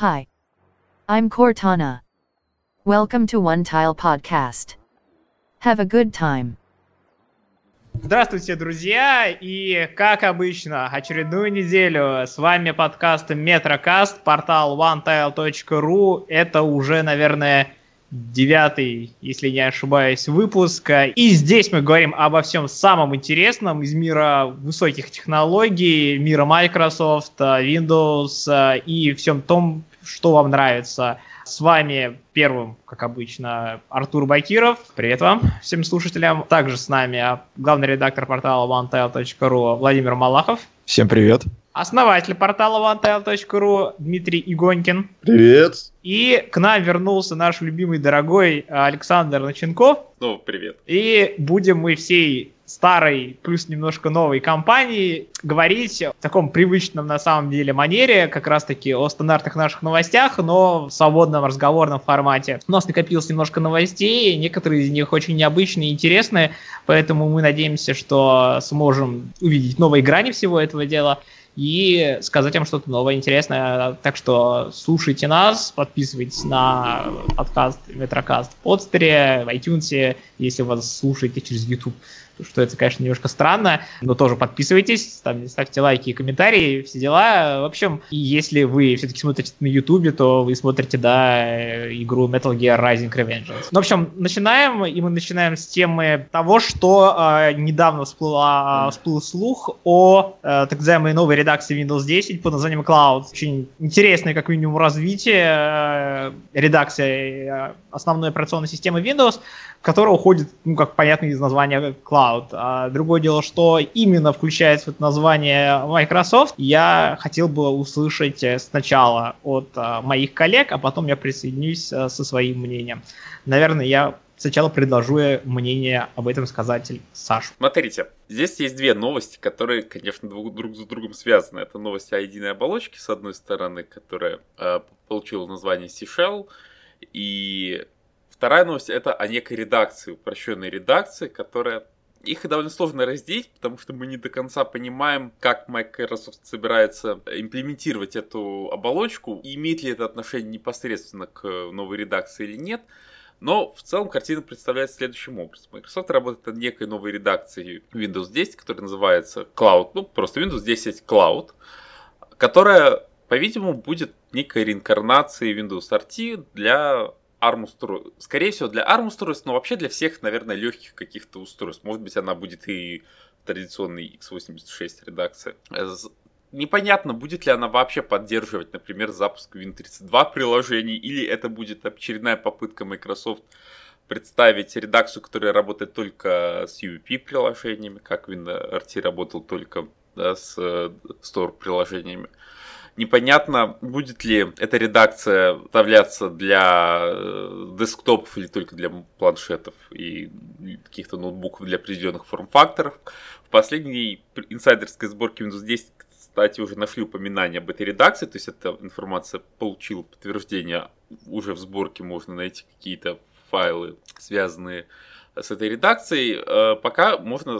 Hi. I'm Cortana. Welcome to One Tile Podcast. Have a good time. Здравствуйте, друзья! И, как обычно, очередную неделю с вами подкаст Метрокаст, портал onetile.ru. Это уже, наверное, девятый, если не ошибаюсь, выпуск. И здесь мы говорим обо всем самом интересном из мира высоких технологий, мира Microsoft, Windows и всем том, что вам нравится. С вами первым, как обычно, Артур Бакиров. Привет вам, всем слушателям. Также с нами главный редактор портала onetile.ru Владимир Малахов. Всем привет. Основатель портала onetile.ru Дмитрий Игонькин. Привет. И к нам вернулся наш любимый дорогой Александр Наченков. Ну, привет. И будем мы всей старой плюс немножко новой компании говорить в таком привычном на самом деле манере, как раз таки о стандартных наших новостях, но в свободном разговорном формате. У нас накопилось немножко новостей, некоторые из них очень необычные и интересные, поэтому мы надеемся, что сможем увидеть новые грани всего этого дела и сказать вам что-то новое, интересное. Так что слушайте нас, подписывайтесь на подкаст Метрокаст в подстере, в iTunes, если вас слушаете через YouTube что это, конечно, немножко странно, но тоже подписывайтесь, там ставьте лайки и комментарии, все дела. В общем, если вы все-таки смотрите на YouTube, то вы смотрите, да, игру Metal Gear Rising Revengeance. Ну, в общем, начинаем, и мы начинаем с темы того, что э, недавно всплыла, всплыл слух о э, так называемой новой редакции Windows 10 под названием Cloud. Очень интересное, как минимум, развитие э, редакции э, основной операционной системы Windows, которая уходит, ну, как понятно из названия Cloud. А другое дело, что именно включается в это название Microsoft, я хотел бы услышать э, сначала от а, моих коллег, а потом я присоединюсь а, со своим мнением. Наверное, я сначала предложу мнение об этом сказать Сашу. Смотрите, здесь есть две новости, которые, конечно, друг с другом связаны. Это новость о единой оболочке, с одной стороны, которая э, получила название C-Shell, и вторая новость это о некой редакции, упрощенной редакции, которая их довольно сложно разделить, потому что мы не до конца понимаем, как Microsoft собирается имплементировать эту оболочку, и имеет ли это отношение непосредственно к новой редакции или нет. Но в целом картина представляется следующим образом. Microsoft работает над некой новой редакцией Windows 10, которая называется Cloud, ну просто Windows 10 Cloud, которая, по-видимому, будет некой реинкарнацией Windows RT для Устройств. Скорее всего, для устройств, но вообще для всех, наверное, легких каких-то устройств. Может быть, она будет и традиционной x86 редакции. Непонятно, будет ли она вообще поддерживать, например, запуск Win32 приложений, или это будет очередная попытка Microsoft представить редакцию, которая работает только с UVP приложениями, как WinRT работал только да, с э, Store приложениями. Непонятно, будет ли эта редакция вставляться для э, десктопов или только для планшетов и каких-то ноутбуков для определенных форм-факторов. В последней инсайдерской сборке Windows 10, кстати, уже нашли упоминание об этой редакции, то есть эта информация получила подтверждение, уже в сборке можно найти какие-то файлы, связанные с этой редакцией. Э, пока можно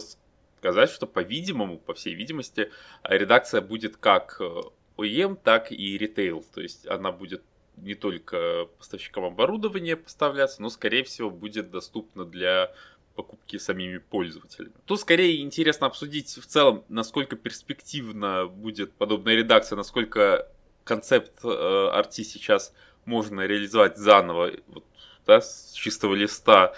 сказать, что, по-видимому, по всей видимости, редакция будет как э, OEM, так и ритейл. То есть она будет не только поставщикам оборудования поставляться, но, скорее всего, будет доступна для покупки самими пользователями. Тут скорее интересно обсудить в целом, насколько перспективна будет подобная редакция, насколько концепт э, RT сейчас можно реализовать заново вот, да, с чистого листа.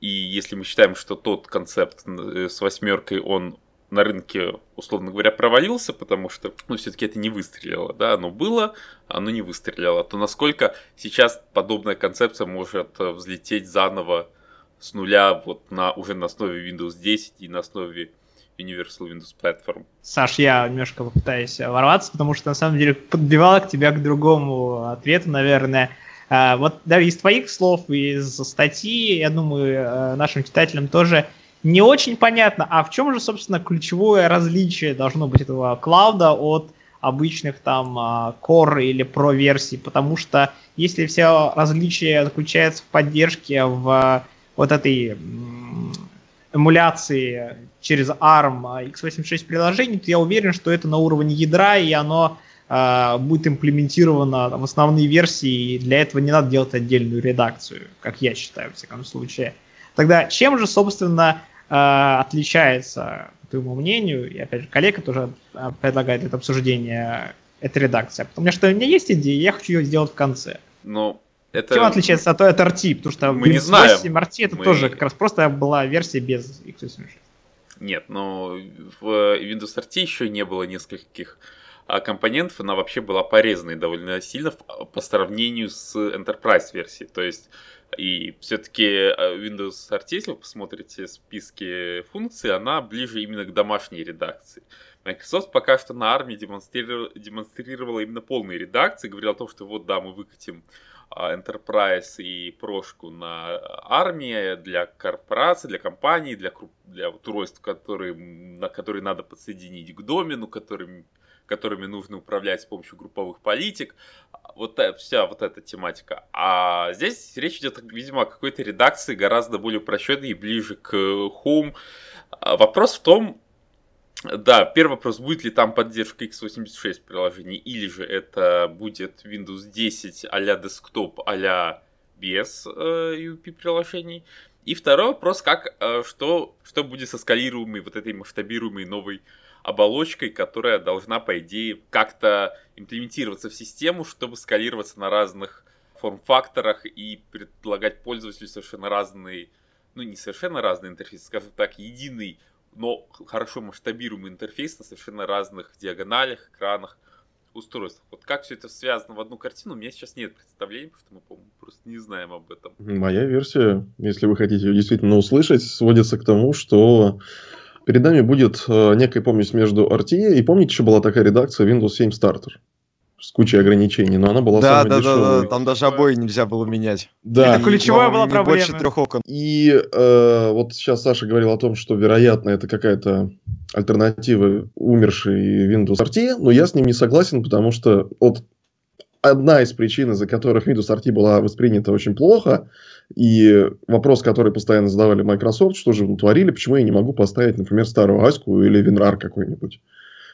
И если мы считаем, что тот концепт э, с восьмеркой, он на рынке, условно говоря, провалился, потому что, ну, все-таки это не выстрелило, да, оно было, оно не выстрелило, то насколько сейчас подобная концепция может э, взлететь заново с нуля вот на, уже на основе Windows 10 и на основе Universal Windows Platform. Саш, я немножко попытаюсь ворваться, потому что на самом деле подбивала к тебя к другому ответу, наверное. А, вот даже из твоих слов, из статьи, я думаю, э, нашим читателям тоже не очень понятно, а в чем же, собственно, ключевое различие должно быть этого клауда от обычных там а, Core или Pro версий, потому что если все различие заключается в поддержке в вот этой эмуляции через ARM x86 приложений, то я уверен, что это на уровне ядра, и оно э, будет имплементировано в основные версии, и для этого не надо делать отдельную редакцию, как я считаю, в всяком случае. Тогда чем же, собственно, отличается, по твоему мнению, и опять же коллега тоже э, предлагает это обсуждение, эта редакция? Потому что у меня есть идея, я хочу ее сделать в конце. Ну, это... Чем отличается от, от RT? Потому что мы не знаем. RT это мы... тоже как раз просто была версия без x86. Нет, но в Windows RT еще не было нескольких а, компонентов, она вообще была порезанной довольно сильно по сравнению с Enterprise версией. То есть и все-таки а, Windows RT, если вы посмотрите списки функций, она ближе именно к домашней редакции. Microsoft пока что на армии демонстрировала, демонстрировала именно полные редакции, говорила о том, что вот да, мы выкатим а, Enterprise и прошку на армии для корпораций, для компаний, для, для вот устройств, которые, на которые надо подсоединить к домену, которыми, которыми нужно управлять с помощью групповых политик. Вот вся вот эта тематика. А здесь речь идет, видимо, о какой-то редакции гораздо более упрощенной и ближе к Home. А, вопрос в том, да, первый вопрос, будет ли там поддержка x86 приложений, или же это будет Windows 10 а-ля десктоп, а-ля без э, UP приложений. И второй вопрос, как, э, что, что будет со скалируемой, вот этой масштабируемой новой оболочкой, которая должна, по идее, как-то имплементироваться в систему, чтобы скалироваться на разных форм-факторах и предлагать пользователю совершенно разные, ну не совершенно разные интерфейсы, скажем так, единый но хорошо масштабируемый интерфейс на совершенно разных диагоналях, экранах, устройствах. Вот как все это связано в одну картину, у меня сейчас нет представления, потому что мы, по-моему, просто не знаем об этом. Моя версия, если вы хотите ее действительно услышать, сводится к тому, что перед нами будет э, некая помесь между RT и помните, еще была такая редакция Windows 7 Starter с кучей ограничений, но она была да, самой да, дешевой. Да, да, там даже обои нельзя было менять. Да. Это ключевая была не проблема. больше трех окон. И э, вот сейчас Саша говорил о том, что, вероятно, это какая-то альтернатива умершей Windows RT, но я с ним не согласен, потому что вот одна из причин, из-за которых Windows RT была воспринята очень плохо, и вопрос, который постоянно задавали Microsoft, что же натворили, почему я не могу поставить, например, старую Аську или WinRAR какой-нибудь.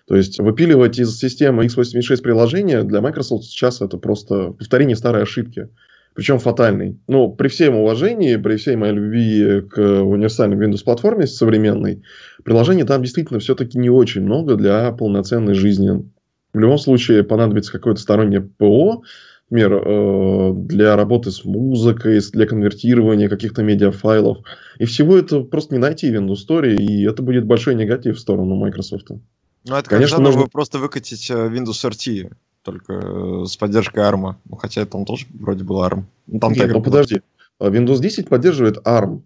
То есть выпиливать из системы x86 приложения для Microsoft сейчас это просто повторение старой ошибки. Причем фатальной. Ну, при всем уважении, при всей моей любви к универсальной Windows-платформе современной, приложений там действительно все-таки не очень много для полноценной жизни. В любом случае понадобится какое-то стороннее ПО, например, э, для работы с музыкой, для конвертирования каких-то медиафайлов. И всего это просто не найти в Windows Store, и это будет большой негатив в сторону Microsoft. Ну, это Конечно, нужно вы просто выкатить э, Windows RT, только э, с поддержкой ARM. Ну, хотя там тоже вроде был ARM. Ну, там Нет, ну подожди. Windows 10 поддерживает ARM.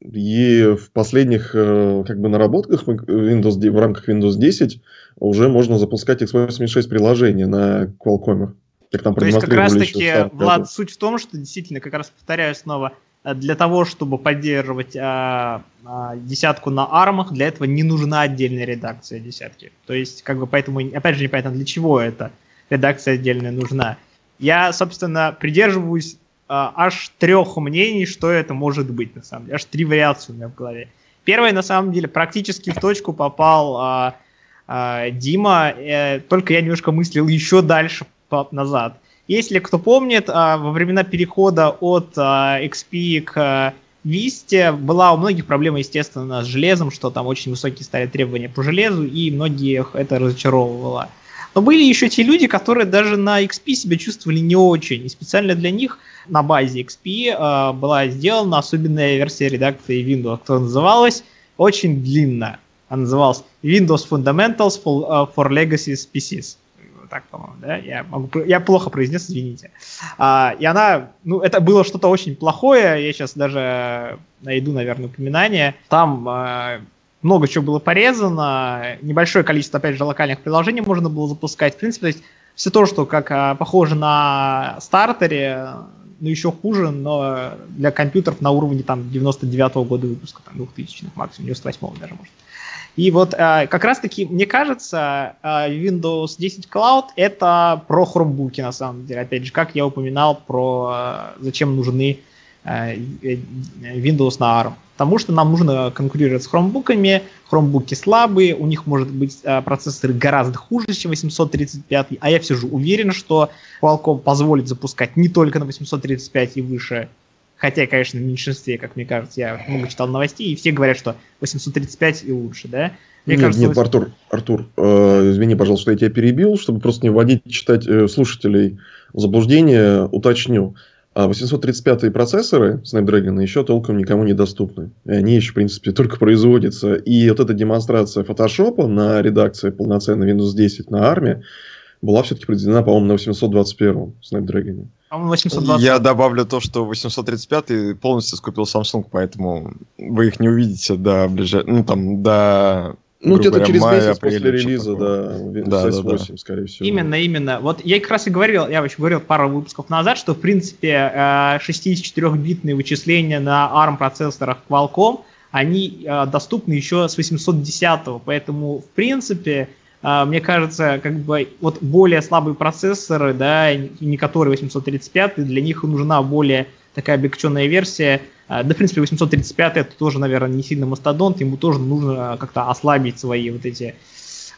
И в последних как бы наработках Windows, в рамках Windows 10 уже можно запускать x86 приложения на Qualcomm. Как там То есть как раз таки, Влад, суть в том, что действительно, как раз повторяю снова, для того, чтобы поддерживать а, а, десятку на армах, для этого не нужна отдельная редакция десятки. То есть, как бы поэтому, опять же, непонятно, для чего эта редакция отдельная нужна. Я, собственно, придерживаюсь а, аж трех мнений, что это может быть, на самом деле. Аж три вариации у меня в голове. Первое, на самом деле, практически в точку попал а, а, Дима, э, только я немножко мыслил еще дальше назад. Если кто помнит, а, во времена перехода от а, XP к Vista была у многих проблема, естественно, с железом, что там очень высокие стали требования по железу, и многих это разочаровывало. Но были еще те люди, которые даже на XP себя чувствовали не очень. И специально для них на базе XP э, была сделана особенная версия редакции Windows, которая называлась очень длинно. Она называлась Windows Fundamentals for, uh, for Legacy PCs так, по-моему, да? Я, могу, я плохо произнес, извините. А, и она, ну, это было что-то очень плохое, я сейчас даже найду, наверное, упоминание. Там а, много чего было порезано, небольшое количество, опять же, локальных приложений можно было запускать. В принципе, то есть все то, что как а, похоже на стартере, ну, еще хуже, но для компьютеров на уровне там 99-го года выпуска, там, 2000-х, максимум 98-го даже, может. И вот э, как раз-таки, мне кажется, э, Windows 10 Cloud это про хромбуки на самом деле. Опять же, как я упоминал про э, зачем нужны Windows на ARM. Потому что нам нужно конкурировать с хромбуками, хромбуки слабые, у них может быть процессоры гораздо хуже, чем 835, а я все же уверен, что Qualcomm позволит запускать не только на 835 и выше, хотя, конечно, в меньшинстве, как мне кажется, я много читал новостей, и все говорят, что 835 и лучше, да? Мне нет, кажется, нет, 8... Артур, Артур, э, извини, пожалуйста, я тебя перебил, чтобы просто не вводить читать э, слушателей в заблуждение, уточню. А 835-е процессоры Snapdragon еще толком никому не доступны. И они еще, в принципе, только производятся. И вот эта демонстрация фотошопа на редакции полноценной Windows 10 на армии была все-таки произведена, по-моему, на 821-м Snapdragon. Я добавлю то, что 835 полностью скупил Samsung, поэтому вы их не увидите до ближе... ну там до ну, где-то через мая, месяц после релиза, да, да, да, 8, да. скорее всего. Именно, именно. Вот я как раз и говорил, я вообще говорил пару выпусков назад, что, в принципе, 64-битные э, вычисления на ARM-процессорах Qualcomm, они э, доступны еще с 810-го, поэтому, в принципе, мне кажется, как бы вот более слабые процессоры, да, не которые 835, для них нужна более такая облегченная версия, а, да, в принципе, 835 это тоже, наверное, не сильно мастодонт, ему тоже нужно как-то ослабить свои вот эти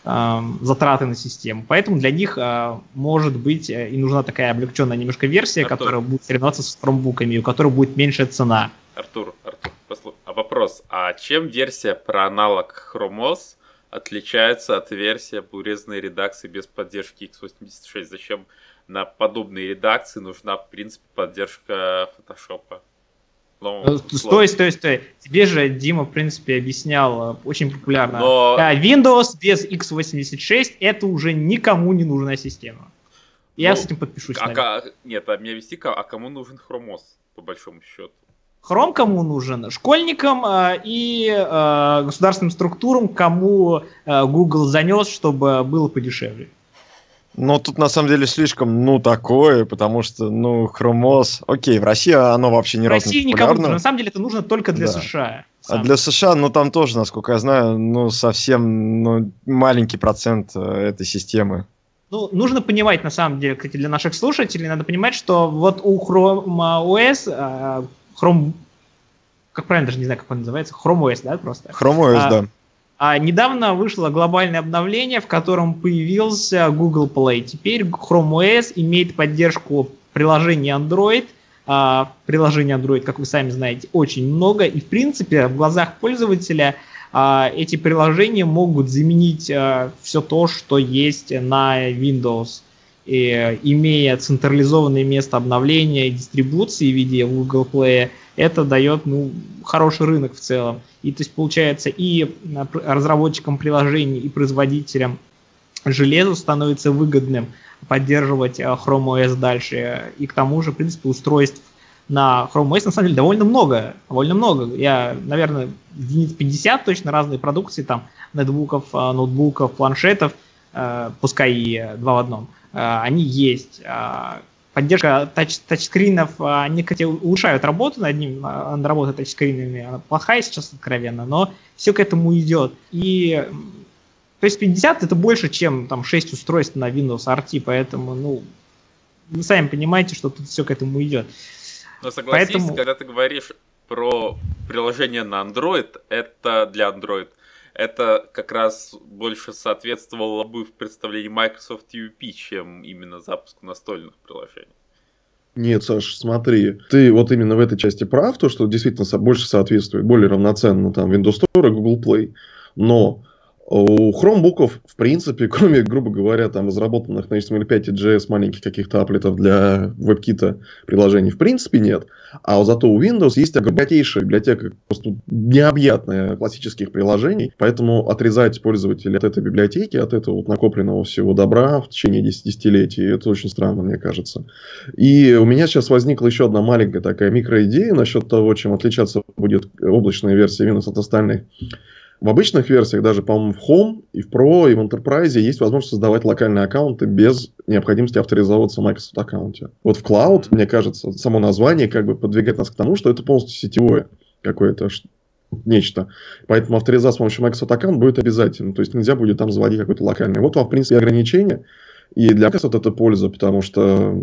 э, затраты на систему. Поэтому для них э, может быть э, и нужна такая облегченная немножко версия, Артур. которая будет соревноваться с фромбуками, у которой будет меньшая цена. Артур, Артур, послу... а вопрос, а чем версия про аналог Chrome OS отличается от версии об урезанной редакции без поддержки x86? Зачем на подобные редакции нужна, в принципе, поддержка фотошопа? Ну, ну стой, стой, стой. Тебе же Дима, в принципе, объяснял э, очень популярно. Но... Windows без x86 это уже никому не нужная система. Я ну, с этим подпишусь. А, а, нет, а мне вести, а кому нужен Chrome по большому счету? Chrome кому нужен? Школьникам э, и э, государственным структурам, кому э, Google занес, чтобы было подешевле. Ну, тут на самом деле слишком, ну, такое, потому что, ну, хромоз... Окей, в России оно вообще не популярно. никому нужно. На самом деле это нужно только для да. США. А для США, ну, там тоже, насколько я знаю, ну, совсем ну, маленький процент э, этой системы. Ну, нужно понимать, на самом деле, кстати, для наших слушателей, надо понимать, что вот у Chrome OS, Chrome, как правильно, даже не знаю, как он называется, Chrome OS, да, просто? Chrome OS, а, да а недавно вышло глобальное обновление, в котором появился Google Play. Теперь Chrome OS имеет поддержку приложения Android. А, приложений Android, как вы сами знаете, очень много. И, в принципе, в глазах пользователя а, эти приложения могут заменить а, все то, что есть на Windows. И, имея централизованное место обновления и дистрибуции в виде Google Play, это дает ну, хороший рынок в целом. И то есть получается и разработчикам приложений, и производителям железа становится выгодным поддерживать э, Chrome OS дальше. И к тому же, в принципе, устройств на Chrome OS на самом деле довольно много. Довольно много. Я, наверное, единиц 50 точно разной продукции, там, нетбуков, э, ноутбуков, планшетов, э, пускай и два в одном, они есть. А поддержка тач, тачскринов, а, они, кстати, улучшают работу над ним, а, над работой тачскринами, она плохая сейчас откровенно, но все к этому идет. И то есть 50 это больше, чем там 6 устройств на Windows RT, поэтому, ну, вы сами понимаете, что тут все к этому идет. Но согласись, поэтому... когда ты говоришь про приложение на Android, это для Android – это как раз больше соответствовало бы в представлении Microsoft UP, чем именно запуску настольных приложений. Нет, Саш, смотри, ты вот именно в этой части прав, то, что действительно больше соответствует, более равноценно там Windows Store и Google Play, но у хромбуков, в принципе, кроме, грубо говоря, там разработанных на HTML5 и JS маленьких каких-то аплетов для WebKit приложений, в принципе, нет. А зато у Windows есть богатейшая библиотека, просто необъятная классических приложений, поэтому отрезать пользователя от этой библиотеки, от этого вот накопленного всего добра в течение десятилетий, это очень странно, мне кажется. И у меня сейчас возникла еще одна маленькая такая микроидея насчет того, чем отличаться будет облачная версия Windows от остальных. В обычных версиях, даже, по-моему, в Home и в Pro, и в Enterprise есть возможность создавать локальные аккаунты без необходимости авторизовываться в Microsoft аккаунте. Вот в Cloud, мне кажется, само название как бы подвигает нас к тому, что это полностью сетевое какое-то нечто. Поэтому авторизация с помощью Microsoft аккаунт будет обязательно. То есть нельзя будет там заводить какой-то локальный. Вот вам, в принципе, ограничение. И для Microsoft это польза, потому что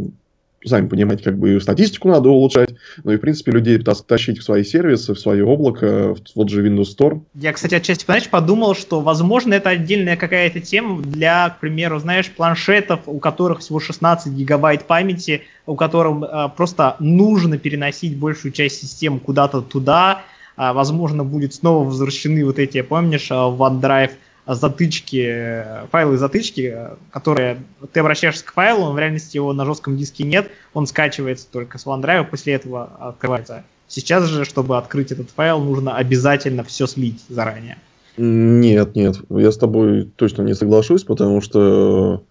сами понимаете, как бы и статистику надо улучшать, ну и, в принципе, людей тащить в свои сервисы, в свое облако, в вот же Windows Store. Я, кстати, отчасти, знаешь, подумал, что, возможно, это отдельная какая-то тема для, к примеру, знаешь, планшетов, у которых всего 16 гигабайт памяти, у которых э, просто нужно переносить большую часть системы куда-то туда, а, возможно, будет снова возвращены вот эти, помнишь, в OneDrive затычки, файлы затычки, которые ты обращаешься к файлу, в реальности его на жестком диске нет, он скачивается только с OneDrive, после этого открывается. Сейчас же, чтобы открыть этот файл, нужно обязательно все слить заранее. Нет, нет, я с тобой точно не соглашусь, потому что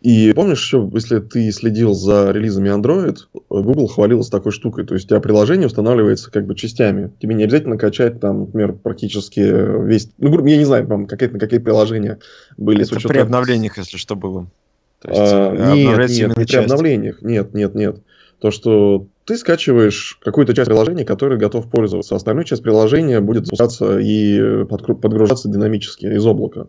и помнишь еще, если ты следил за релизами Android, Google хвалился такой штукой. То есть у тебя приложение устанавливается как бы частями. Тебе не обязательно качать там, например, практически весь... Ну, я не знаю, там какие-то какие приложения были. Это при обновлениях, если что, было. То есть, а, э, нет, нет, не при обновлениях. Нет, нет, нет. То, что ты скачиваешь какую-то часть приложения, которой готов пользоваться. Остальную часть приложения будет запускаться и подгружаться динамически из облака.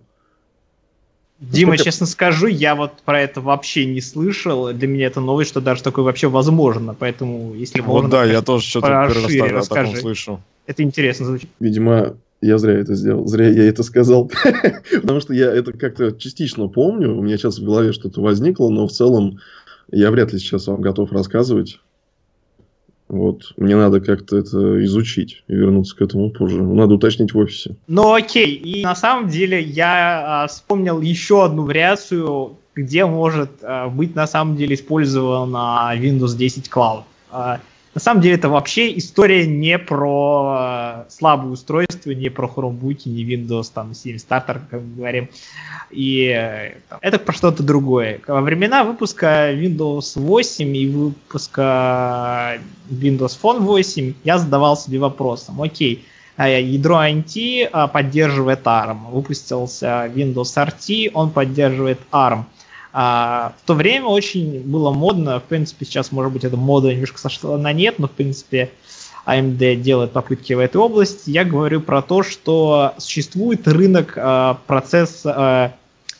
Дима, честно скажу, я вот про это вообще не слышал. Для меня это новость, что даже такое вообще возможно. Поэтому, если вот можно... да, я тоже что-то первый раз о таком слышу. Это интересно звучит. Видимо, я зря это сделал. Зря я это сказал. Потому что я это как-то частично помню. У меня сейчас в голове что-то возникло, но в целом я вряд ли сейчас вам готов рассказывать. Вот. Мне надо как-то это изучить и вернуться к этому позже. Надо уточнить в офисе. Ну окей. И на самом деле я а, вспомнил еще одну вариацию, где может а, быть на самом деле использована Windows 10 Cloud. А, на самом деле это вообще история не про э, слабые устройства, не про Chromebook, не Windows там 7 Starter, как мы говорим. И э, это про что-то другое. Во времена выпуска Windows 8 и выпуска Windows Phone 8 я задавал себе вопросом, окей, а ядро NT а, поддерживает ARM, выпустился Windows RT, он поддерживает ARM. А, в то время очень было модно, в принципе, сейчас, может быть, эта мода немножко сошла на нет, но, в принципе, AMD делает попытки в этой области. Я говорю про то, что существует рынок э, процесс, э,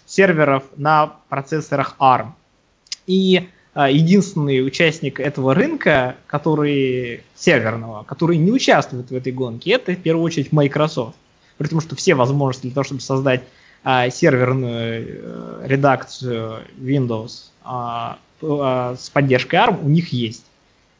серверов на процессорах ARM. И э, единственный участник этого рынка, который серверного, который не участвует в этой гонке, это в первую очередь Microsoft. При том, что все возможности для того, чтобы создать а, серверную э, редакцию Windows а, а, с поддержкой ARM у них есть.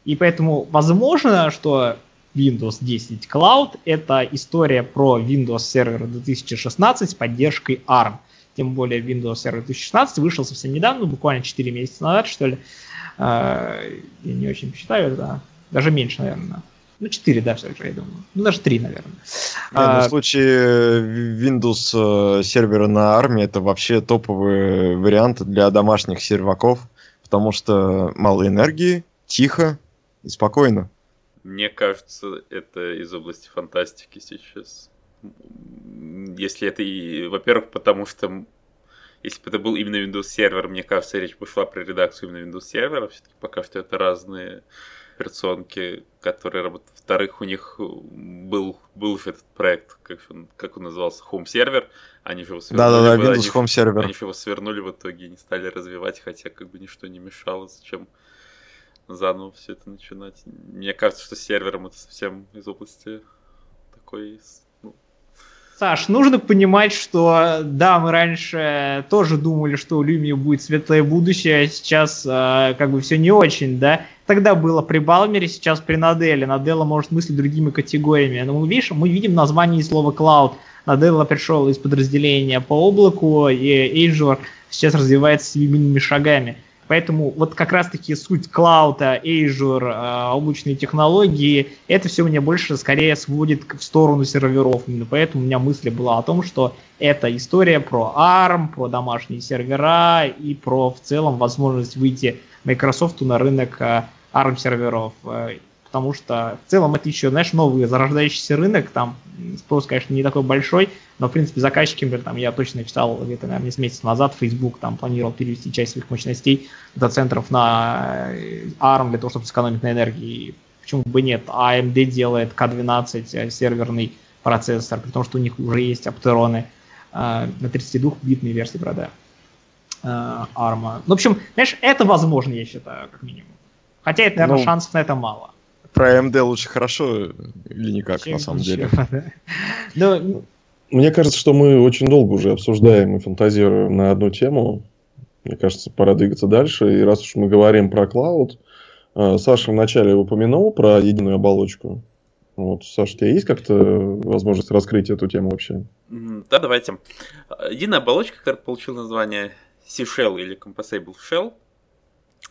И поэтому возможно, что Windows 10 Cloud это история про Windows Server 2016 с поддержкой ARM. Тем более Windows Server 2016 вышел совсем недавно, буквально 4 месяца назад, что ли. Я не очень считаю, да. Даже меньше, наверное. Ну, 4 да, все же, я думаю. Ну, даже 3, наверное. Не, ну, а... В случае Windows э, сервера на армии это вообще топовый вариант для домашних серваков, потому что мало энергии, тихо и спокойно. Мне кажется, это из области фантастики сейчас. Если это и... Во-первых, потому что если бы это был именно Windows сервер, мне кажется, речь бы шла про редакцию именно Windows сервера. Все-таки пока что это разные операционки, которые работают. Во-вторых, у них был, был же этот проект, как он, как он назывался, Home Server. Они же его свернули. Да-да-да, Windows они, Home Server. Они же его свернули в итоге не стали развивать, хотя как бы ничто не мешало. Зачем заново все это начинать? Мне кажется, что с сервером это совсем из области такой Саш, нужно понимать, что да, мы раньше тоже думали, что у Lumia будет светлое будущее, а сейчас э, как бы все не очень, да. Тогда было при Балмере, сейчас при Наделе. Наделла может мыслить другими категориями. Но мы, видишь, мы видим название слова Cloud. Наделла пришел из подразделения по облаку, и Azure сейчас развивается семимильными шагами. Поэтому вот как раз-таки суть клаута, Azure, э, облачные технологии, это все мне больше скорее сводит в сторону серверов. Именно поэтому у меня мысль была о том, что это история про ARM, про домашние сервера и про в целом возможность выйти Microsoft на рынок э, ARM серверов. Потому что в целом это еще, знаешь, новый зарождающийся рынок, там спрос, конечно, не такой большой, но, в принципе, заказчики, например, там, я точно писал где-то, наверное, месяцев назад, Facebook там планировал перевести часть своих мощностей дата-центров на э, ARM для того, чтобы сэкономить на энергии. Почему бы нет? AMD делает K12 э, серверный процессор, при том, что у них уже есть оптероны э, на 32-битной версии, правда. э, ARM. В общем, знаешь, это возможно, я считаю, как минимум. Хотя, это, наверное, ну, шансов на это мало. Про AMD лучше хорошо или никак, Чем на самом ничего, деле. Да. Ну, Мне кажется, что мы очень долго уже обсуждаем и фантазируем на одну тему. Мне кажется, пора двигаться дальше. И раз уж мы говорим про клауд, э, Саша вначале упомянул про единую оболочку. Вот, Саша, у тебя есть как-то возможность раскрыть эту тему вообще? Да, давайте. Единая оболочка, которая получила название C-Shell или Composable Shell,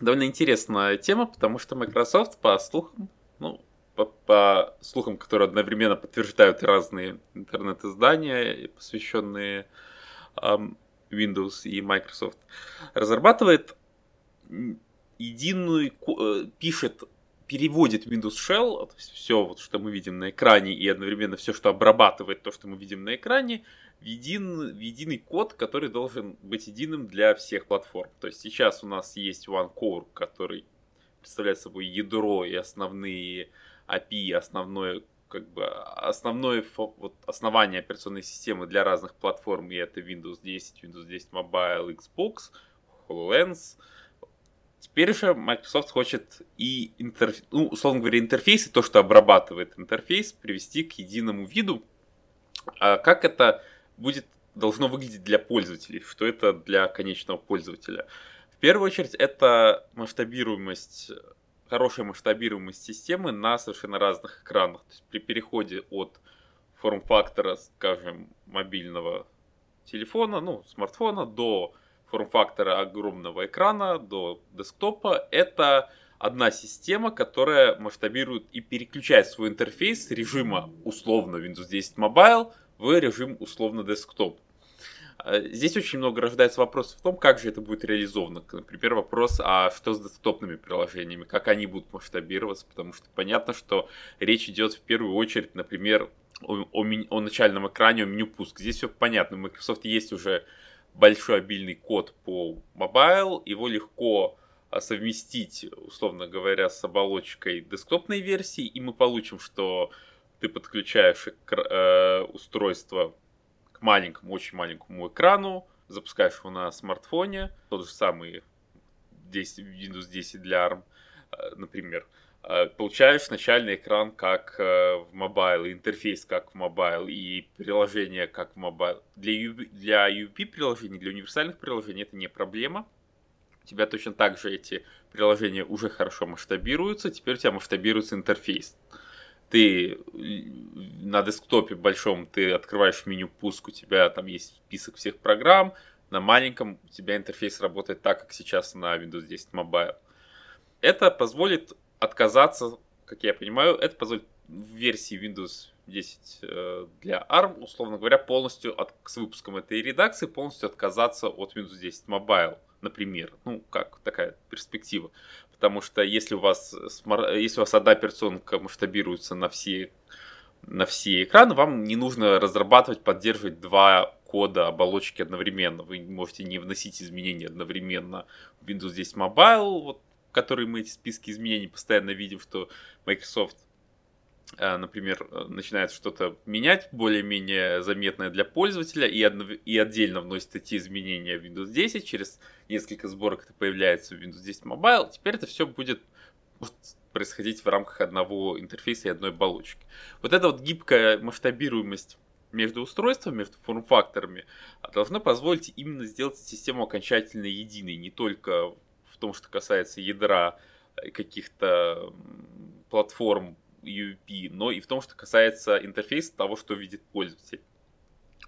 довольно интересная тема, потому что Microsoft, по слухам, ну, по, по слухам, которые одновременно подтверждают разные интернет-издания, посвященные um, Windows и Microsoft, разрабатывает единую, э, пишет переводит Windows Shell, то есть все, вот, что мы видим на экране, и одновременно все, что обрабатывает то, что мы видим на экране, в, един, в единый код, который должен быть единым для всех платформ. То есть сейчас у нас есть OneCore, который представляет собой ядро и основные API, основное как бы основное вот, основание операционной системы для разных платформ, и это Windows 10, Windows 10 Mobile, Xbox, HoloLens, Теперь же Microsoft хочет и интерф... ну, условно говоря, интерфейсы, то, что обрабатывает интерфейс, привести к единому виду. А как это будет должно выглядеть для пользователей, что это для конечного пользователя. Первую очередь, это масштабируемость, хорошая масштабируемость системы на совершенно разных экранах. То есть при переходе от форм-фактора, скажем, мобильного телефона, ну, смартфона, до форм-фактора огромного экрана до десктопа. Это одна система, которая масштабирует и переключает свой интерфейс режима условно Windows 10 Mobile в режим условно десктоп. А, здесь очень много рождается вопросов в том, как же это будет реализовано. Например, вопрос, а что с десктопными приложениями, как они будут масштабироваться, потому что понятно, что речь идет в первую очередь, например, о, о, о начальном экране, о меню пуск. Здесь все понятно, у Microsoft есть уже большой обильный код по mobile, его легко а, совместить, условно говоря, с оболочкой десктопной версии, и мы получим, что ты подключаешь э, устройство маленькому, очень маленькому экрану, запускаешь его на смартфоне, тот же самый 10, Windows 10 для ARM, э, например, Э, получаешь начальный экран как э, в Mobile, интерфейс как в Mobile и приложение как в Mobile. Для, UWP, для UWP приложений, для универсальных приложений это не проблема. У тебя точно так же эти приложения уже хорошо масштабируются, теперь у тебя масштабируется интерфейс. Ты на десктопе большом ты открываешь меню пуск, у тебя там есть список всех программ, на маленьком у тебя интерфейс работает так, как сейчас на Windows 10 Mobile. Это позволит отказаться, как я понимаю, это позволит в версии Windows 10 э, для ARM, условно говоря, полностью от, с выпуском этой редакции полностью отказаться от Windows 10 Mobile, например. Ну, как такая перспектива. Потому что если у вас, если у вас одна операционка масштабируется на все, на все экраны, вам не нужно разрабатывать, поддерживать два кода оболочки одновременно. Вы можете не вносить изменения одновременно в Windows 10 Mobile, вот которые мы эти списки изменений постоянно видим, что Microsoft, например, э, начинает что-то менять более-менее заметное для пользователя и, одно, и отдельно вносит эти изменения в Windows 10, через несколько сборок это появляется в Windows 10 Mobile, теперь это все будет происходить в рамках одного интерфейса и одной оболочки. Вот эта вот гибкая масштабируемость между устройствами, между форм-факторами должна позволить именно сделать систему окончательно единой, не только том, что касается ядра э, каких-то платформ UP, но и в том, что касается интерфейса того, что видит пользователь.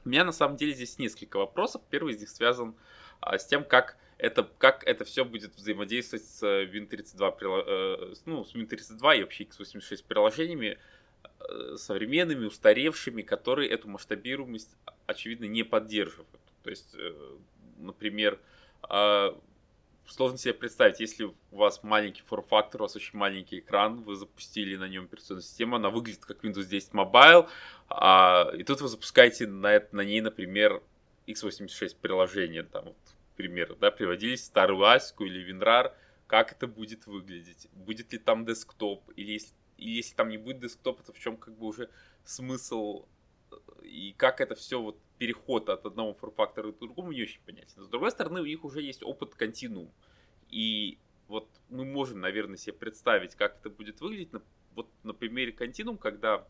У меня на самом деле здесь несколько вопросов. Первый из них связан а, с тем, как это, как это все будет взаимодействовать с Win32, э, ну, с Win32 и вообще x86 приложениями э, современными, устаревшими, которые эту масштабируемость, очевидно, не поддерживают. То есть, э, например, э, сложно себе представить, если у вас маленький форм-фактор, у вас очень маленький экран, вы запустили на нем операционную систему, она выглядит как Windows 10 Mobile, а, и тут вы запускаете на, на ней, например, x86 приложение, там, вот, пример, да, приводили старую ASIC или WinRAR, как это будет выглядеть, будет ли там десктоп, или если, или если там не будет десктопа, то в чем как бы уже смысл, и как это все вот переход от одного форм-фактора к другому не очень понятен. С другой стороны, у них уже есть опыт континуум. И вот мы можем, наверное, себе представить, как это будет выглядеть. Вот на примере континуум, когда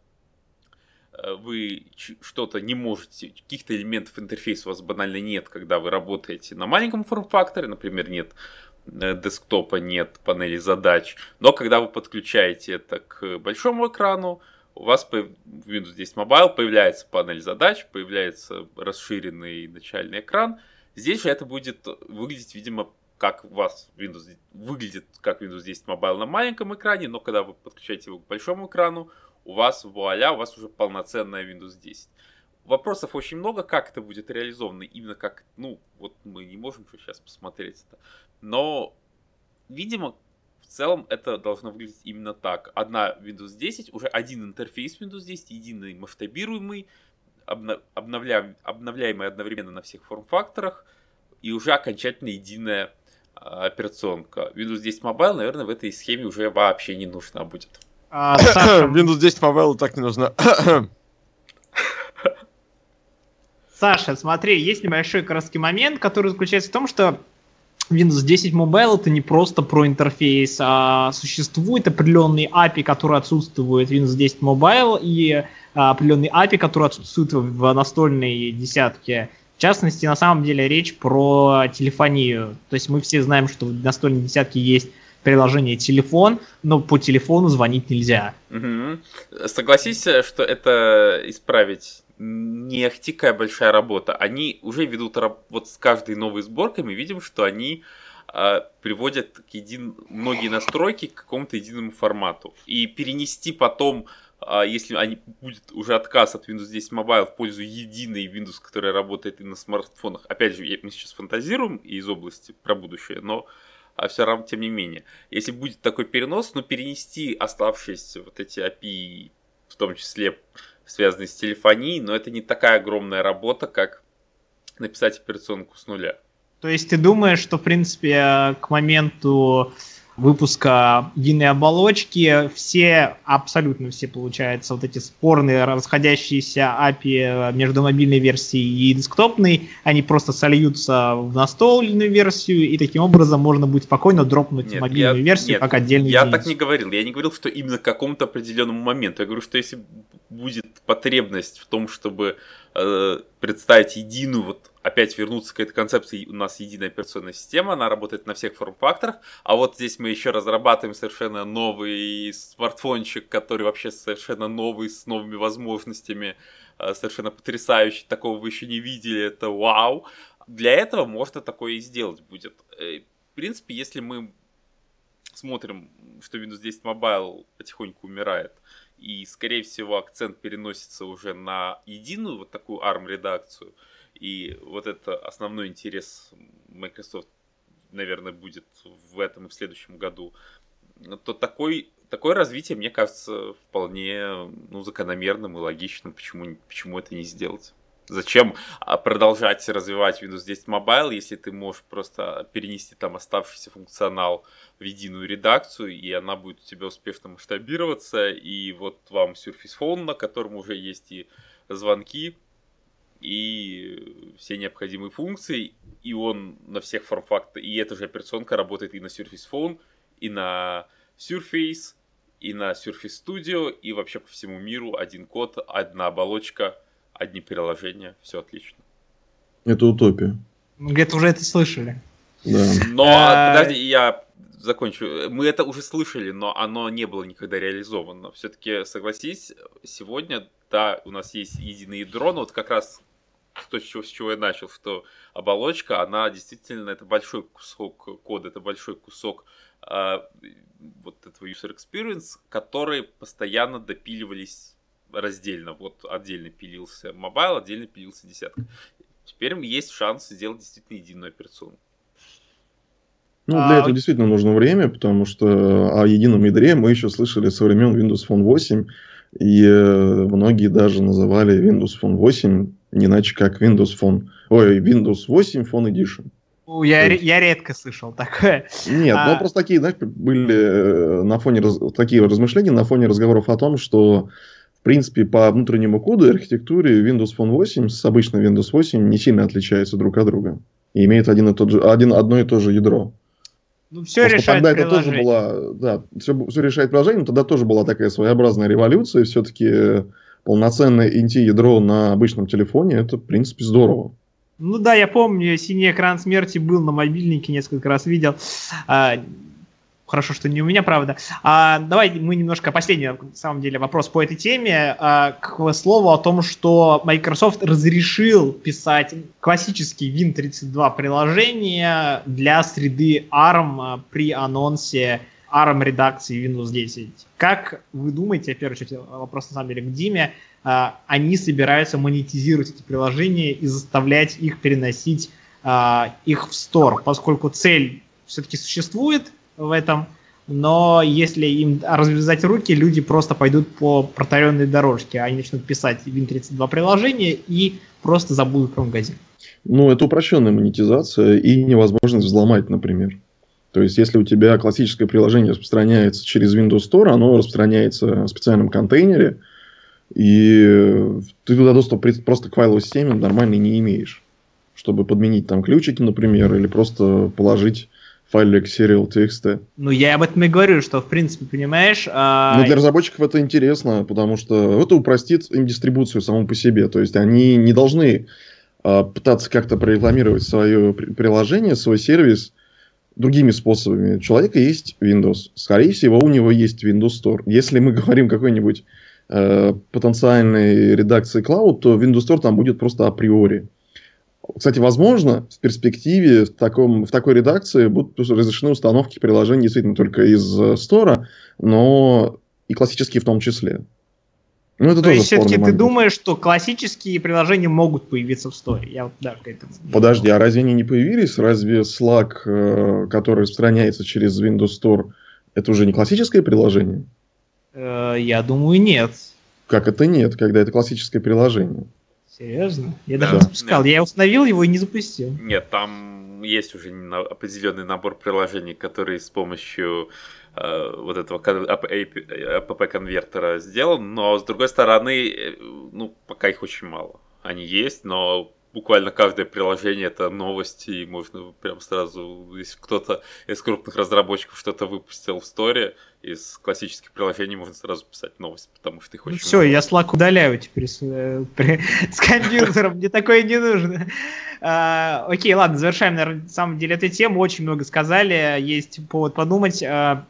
э, вы что-то не можете, каких-то элементов интерфейса у вас банально нет, когда вы работаете на маленьком форм-факторе, например, нет э, десктопа, нет панели задач, но когда вы подключаете это к большому экрану, у вас в Windows 10 Mobile появляется панель задач, появляется расширенный начальный экран. Здесь же это будет выглядеть, видимо, как у вас Windows выглядит как Windows 10 Mobile на маленьком экране, но когда вы подключаете его к большому экрану, у вас вуаля, у вас уже полноценная Windows 10. Вопросов очень много, как это будет реализовано, именно как, ну, вот мы не можем сейчас посмотреть это. Но, видимо, целом это должно выглядеть именно так. Одна Windows 10, уже один интерфейс Windows 10, единый масштабируемый, обновля... обновляемый одновременно на всех форм-факторах, и уже окончательно единая а, операционка. Windows 10 Mobile, наверное, в этой схеме уже вообще не нужна будет. А, Windows 10 Mobile так не нужна. Саша, смотри, есть небольшой краткий момент, который заключается в том, что Windows 10 Mobile это не просто про интерфейс, а существует определенный API, который отсутствует в Windows 10 Mobile, и а, определенный API, который отсутствует в настольной десятке. В частности, на самом деле речь про телефонию. То есть мы все знаем, что в настольной десятке есть приложение телефон, но по телефону звонить нельзя. Угу. Согласись, что это исправить не ахтикая большая работа. Они уже ведут вот с каждой новой сборкой мы видим, что они э, приводят к един... многие настройки к какому-то единому формату. И перенести потом, э, если они будет уже отказ от Windows 10 Mobile в пользу единой Windows, которая работает и на смартфонах. Опять же, мы сейчас фантазируем из области про будущее, но а все равно, тем не менее, если будет такой перенос, но перенести оставшиеся вот эти API, в том числе связанные с телефонией, но это не такая огромная работа, как написать операционку с нуля. То есть ты думаешь, что, в принципе, к моменту выпуска единой оболочки все, абсолютно все, получается, вот эти спорные расходящиеся API между мобильной версией и десктопной, они просто сольются в настольную версию, и таким образом можно будет спокойно дропнуть нет, мобильную я, версию нет, как отдельный Я единицу. так не говорил. Я не говорил, что именно к какому-то определенному моменту. Я говорю, что если будет потребность в том, чтобы э, представить единую вот опять вернуться к этой концепции, у нас единая операционная система, она работает на всех форм-факторах, а вот здесь мы еще разрабатываем совершенно новый смартфончик, который вообще совершенно новый, с новыми возможностями, э, совершенно потрясающий, такого вы еще не видели, это вау. Для этого можно такое и сделать будет. Э, в принципе, если мы смотрим, что Windows 10 Mobile потихоньку умирает, и, скорее всего, акцент переносится уже на единую вот такую ARM-редакцию – и вот это основной интерес Microsoft, наверное, будет в этом и в следующем году. То такой, такое развитие, мне кажется, вполне ну, закономерным и логичным. Почему, почему это не сделать? Зачем а, продолжать развивать Windows 10 Mobile, если ты можешь просто перенести там оставшийся функционал в единую редакцию, и она будет у тебя успешно масштабироваться, и вот вам Surface Phone, на котором уже есть и звонки, и все необходимые функции, и он на всех форм-фактах, и эта же операционка работает и на Surface Phone, и на Surface, и на Surface Studio, и вообще по всему миру один код, одна оболочка, одни приложения, все отлично. Это утопия. Мы где-то уже это слышали. Да. Но, а, подожди, я закончу. Мы это уже слышали, но оно не было никогда реализовано. Все-таки, согласись, сегодня, да, у нас есть единое ядро, но вот как раз то, с чего, с чего я начал, что оболочка, она действительно, это большой кусок кода, это большой кусок э, вот этого user experience, которые постоянно допиливались раздельно. Вот отдельно пилился mobile, отдельно пилился десятка. Теперь есть шанс сделать действительно единую операционку. Ну, для а... этого действительно нужно время, потому что о едином ядре мы еще слышали со времен Windows Phone 8, и э, многие даже называли Windows Phone 8 не иначе как Windows Phone, ой, Windows 8 Phone Edition. Я, есть... я редко слышал такое. Нет, а... ну просто такие, знаешь, были э, на фоне раз... такие размышления на фоне разговоров о том, что в принципе, по внутреннему коду и архитектуре Windows Phone 8 с обычным Windows 8 не сильно отличаются друг от друга. И имеют один и тот же, один, одно и то же ядро. Ну, все решает тогда это тоже была, да, все, все решает приложение, но тогда тоже была такая своеобразная революция. Все-таки полноценное инти-ядро на обычном телефоне, это, в принципе, здорово. Ну да, я помню, синий экран смерти был на мобильнике, несколько раз видел. А, хорошо, что не у меня, правда. А, давай мы немножко последний, на самом деле, вопрос по этой теме. А, к слову о том, что Microsoft разрешил писать классические Win32 приложения для среды ARM а, при анонсе ARM редакции Windows 10. Как вы думаете, в первую очередь вопрос на самом деле к Диме, а, они собираются монетизировать эти приложения и заставлять их переносить а, их в стор, поскольку цель все-таки существует в этом, но если им развязать руки, люди просто пойдут по протаренной дорожке, они начнут писать Win32 приложения и просто забудут про магазин. Ну, это упрощенная монетизация и невозможность взломать, например. То есть, если у тебя классическое приложение распространяется через Windows Store, оно распространяется в специальном контейнере, и ты туда доступ просто к файловой системе нормальный не имеешь, чтобы подменить там ключики, например, или просто положить файлик serial.txt. Ну, я об этом и говорю, что, в принципе, понимаешь... А... Ну, для разработчиков это интересно, потому что это упростит им дистрибуцию самому по себе. То есть, они не должны а, пытаться как-то прорекламировать свое приложение, свой сервис другими способами. У человека есть Windows. Скорее всего, у него есть Windows Store. Если мы говорим какой-нибудь э, потенциальной редакции Cloud, то Windows Store там будет просто априори. Кстати, возможно, в перспективе в, таком, в такой редакции будут разрешены установки приложений действительно только из Store, но и классические в том числе. Ну, это То тоже есть, все-таки ты думаешь, что классические приложения могут появиться в Store? Я вот даже к этому... Подожди, а разве они не появились? Разве Slack, э, который распространяется через Windows Store, это уже не классическое приложение? Э, я думаю, нет. Как это нет, когда это классическое приложение? Серьезно? Я даже да. не запускал. Нет. Я установил его и не запустил. Нет, там есть уже определенный набор приложений, которые с помощью э, вот этого app-конвертера сделан, но с другой стороны, э, ну, пока их очень мало. Они есть, но буквально каждое приложение это новости, и можно прям сразу, если кто-то из крупных разработчиков что-то выпустил в сторе, из классических приложений можно сразу писать новости, потому что их ну очень Все, много. я Slack удаляю теперь с, э, при, с компьютером, мне такое не нужно. А, окей, ладно, завершаем, наверное, на самом деле эту тему, очень много сказали, есть повод подумать. А,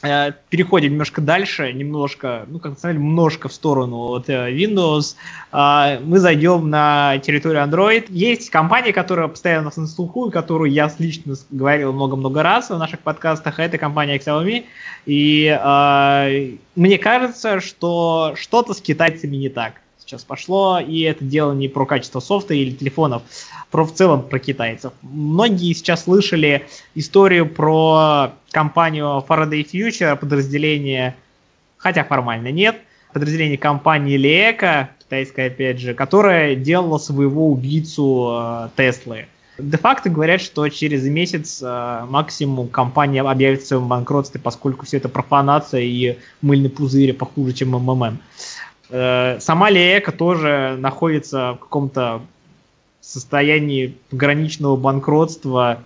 переходим немножко дальше, немножко, ну, как сказали, немножко в сторону от э, Windows. А, мы зайдем на территорию Android. Есть компания, которая постоянно на слуху, которую я лично говорил много-много раз в наших подкастах, это компания Xiaomi. И э, мне кажется, что что-то с китайцами не так сейчас пошло, и это дело не про качество софта или телефонов, про в целом про китайцев. Многие сейчас слышали историю про компанию Faraday Future, подразделение, хотя формально нет, подразделение компании Leeco, китайская опять же, которая делала своего убийцу э, Теслы. Де-факто говорят, что через месяц э, максимум компания объявит в своем банкротстве, поскольку все это профанация и мыльный пузырь похуже, чем МММ. Э, сама Леэка тоже находится в каком-то состоянии пограничного банкротства,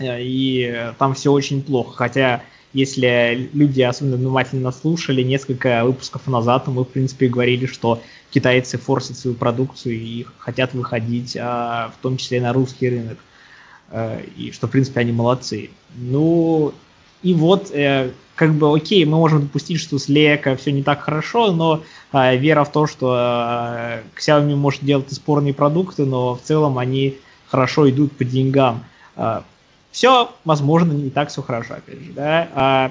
э, и там все очень плохо. Хотя, если люди особенно внимательно слушали, несколько выпусков назад мы, в принципе, говорили, что китайцы форсят свою продукцию и хотят выходить, а, в том числе на русский рынок. Э, и что, в принципе, они молодцы. Ну, и вот как бы окей, мы можем допустить, что с Лека все не так хорошо, но э, вера в то, что э, Xiaomi может делать спорные продукты, но в целом они хорошо идут по деньгам. Э, все, возможно, не так все хорошо, опять же. Да? Э,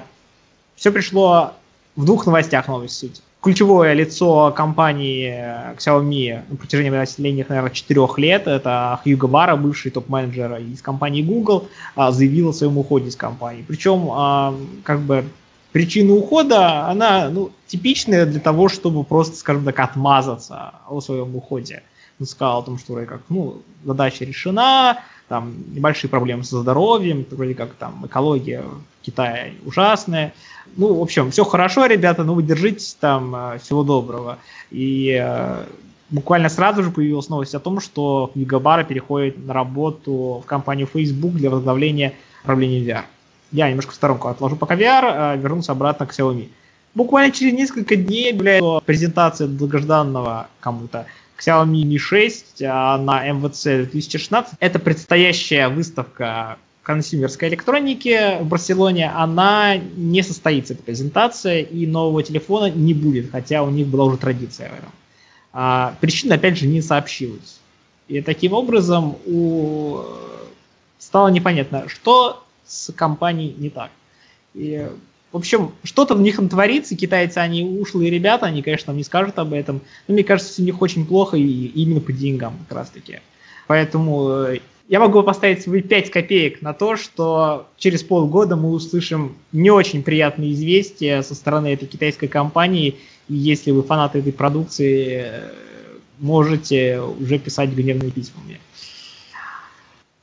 все пришло в двух новостях новость суть. Ключевое лицо компании Xiaomi на протяжении последних, наверное, четырех лет, это Хьюго Бара, бывший топ-менеджер из компании Google, заявил о своем уходе из компании. Причем, как бы, причина ухода, она ну, типичная для того, чтобы просто, скажем так, отмазаться о своем уходе. Он сказал о том, что как, ну, задача решена, там небольшие проблемы со здоровьем, вроде как там экология в Китае ужасная. Ну, в общем, все хорошо, ребята, ну вы держитесь там, э, всего доброго. И э, буквально сразу же появилась новость о том, что Гигабара переходит на работу в компанию Facebook для возглавления управления VR. Я немножко в сторонку отложу пока VR, а вернусь обратно к Xiaomi. Буквально через несколько дней объявляется презентация долгожданного кому-то Xiaomi Mi 6 а на MWC 2016. Это предстоящая выставка консюмерской электроники в Барселоне, она не состоится, эта презентация, и нового телефона не будет, хотя у них была уже традиция в этом. А, причина, опять же, не сообщилась. И таким образом у... стало непонятно, что с компанией не так. И в общем, что-то в них там творится, китайцы, они ушлые ребята, они, конечно, нам не скажут об этом, но мне кажется, у них очень плохо и именно по деньгам как раз-таки. Поэтому э, я могу поставить свои 5 копеек на то, что через полгода мы услышим не очень приятные известия со стороны этой китайской компании, и если вы фанаты этой продукции, э, можете уже писать гневные письма мне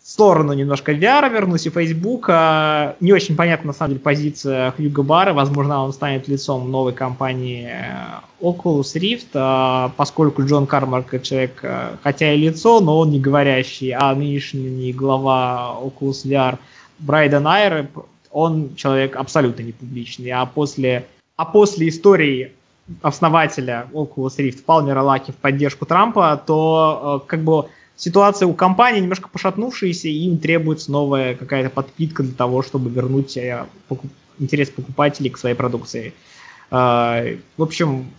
сторону немножко VR вернусь и Facebook. А, не очень понятна, на самом деле, позиция Хьюга Бара. Возможно, он станет лицом новой компании э, Oculus Rift, а, поскольку Джон Кармарк человек, э, хотя и лицо, но он не говорящий, а нынешний глава Oculus VR Брайден Айр, он человек абсолютно не публичный. А после, а после истории основателя Oculus Rift Палмера Лаки в поддержку Трампа, то э, как бы ситуация у компании немножко пошатнувшаяся, и им требуется новая какая-то подпитка для того, чтобы вернуть э, интерес покупателей к своей продукции. А, в общем,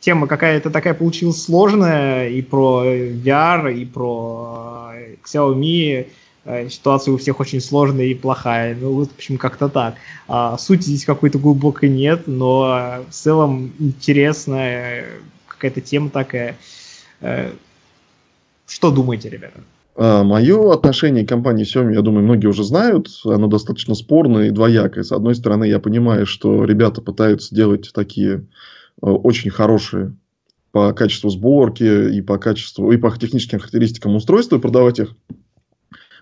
тема какая-то такая получилась сложная и про VR, и про э, Xiaomi. Э, ситуация у всех очень сложная и плохая. Ну, вот, в общем, как-то так. А, сути здесь какой-то глубокой нет, но в целом интересная какая-то тема такая. Что думаете, ребята? А, Мое отношение к компании Xiaomi, я думаю, многие уже знают. Оно достаточно спорное и двоякое. С одной стороны, я понимаю, что ребята пытаются делать такие а, очень хорошие по качеству сборки и по качеству и по техническим характеристикам устройства, и продавать их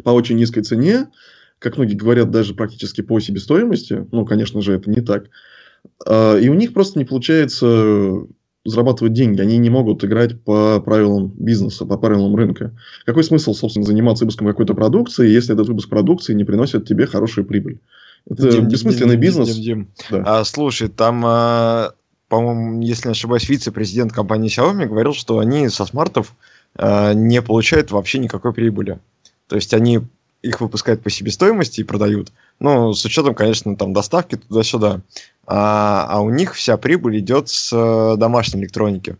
по очень низкой цене, как многие говорят, даже практически по себестоимости. Ну, конечно же, это не так. А, и у них просто не получается зарабатывать деньги. Они не могут играть по правилам бизнеса, по правилам рынка. Какой смысл, собственно, заниматься выпуском какой-то продукции, если этот выпуск продукции не приносит тебе хорошую прибыль? Это Дим, бессмысленный Дим, бизнес. Дим, Дим. Да. А, слушай, там, а, по-моему, если не ошибаюсь, вице-президент компании Xiaomi говорил, что они со смартов а, не получают вообще никакой прибыли. То есть они их выпускают по себестоимости и продают. Ну, с учетом, конечно, там доставки туда-сюда. А, а у них вся прибыль идет с э, домашней электроники.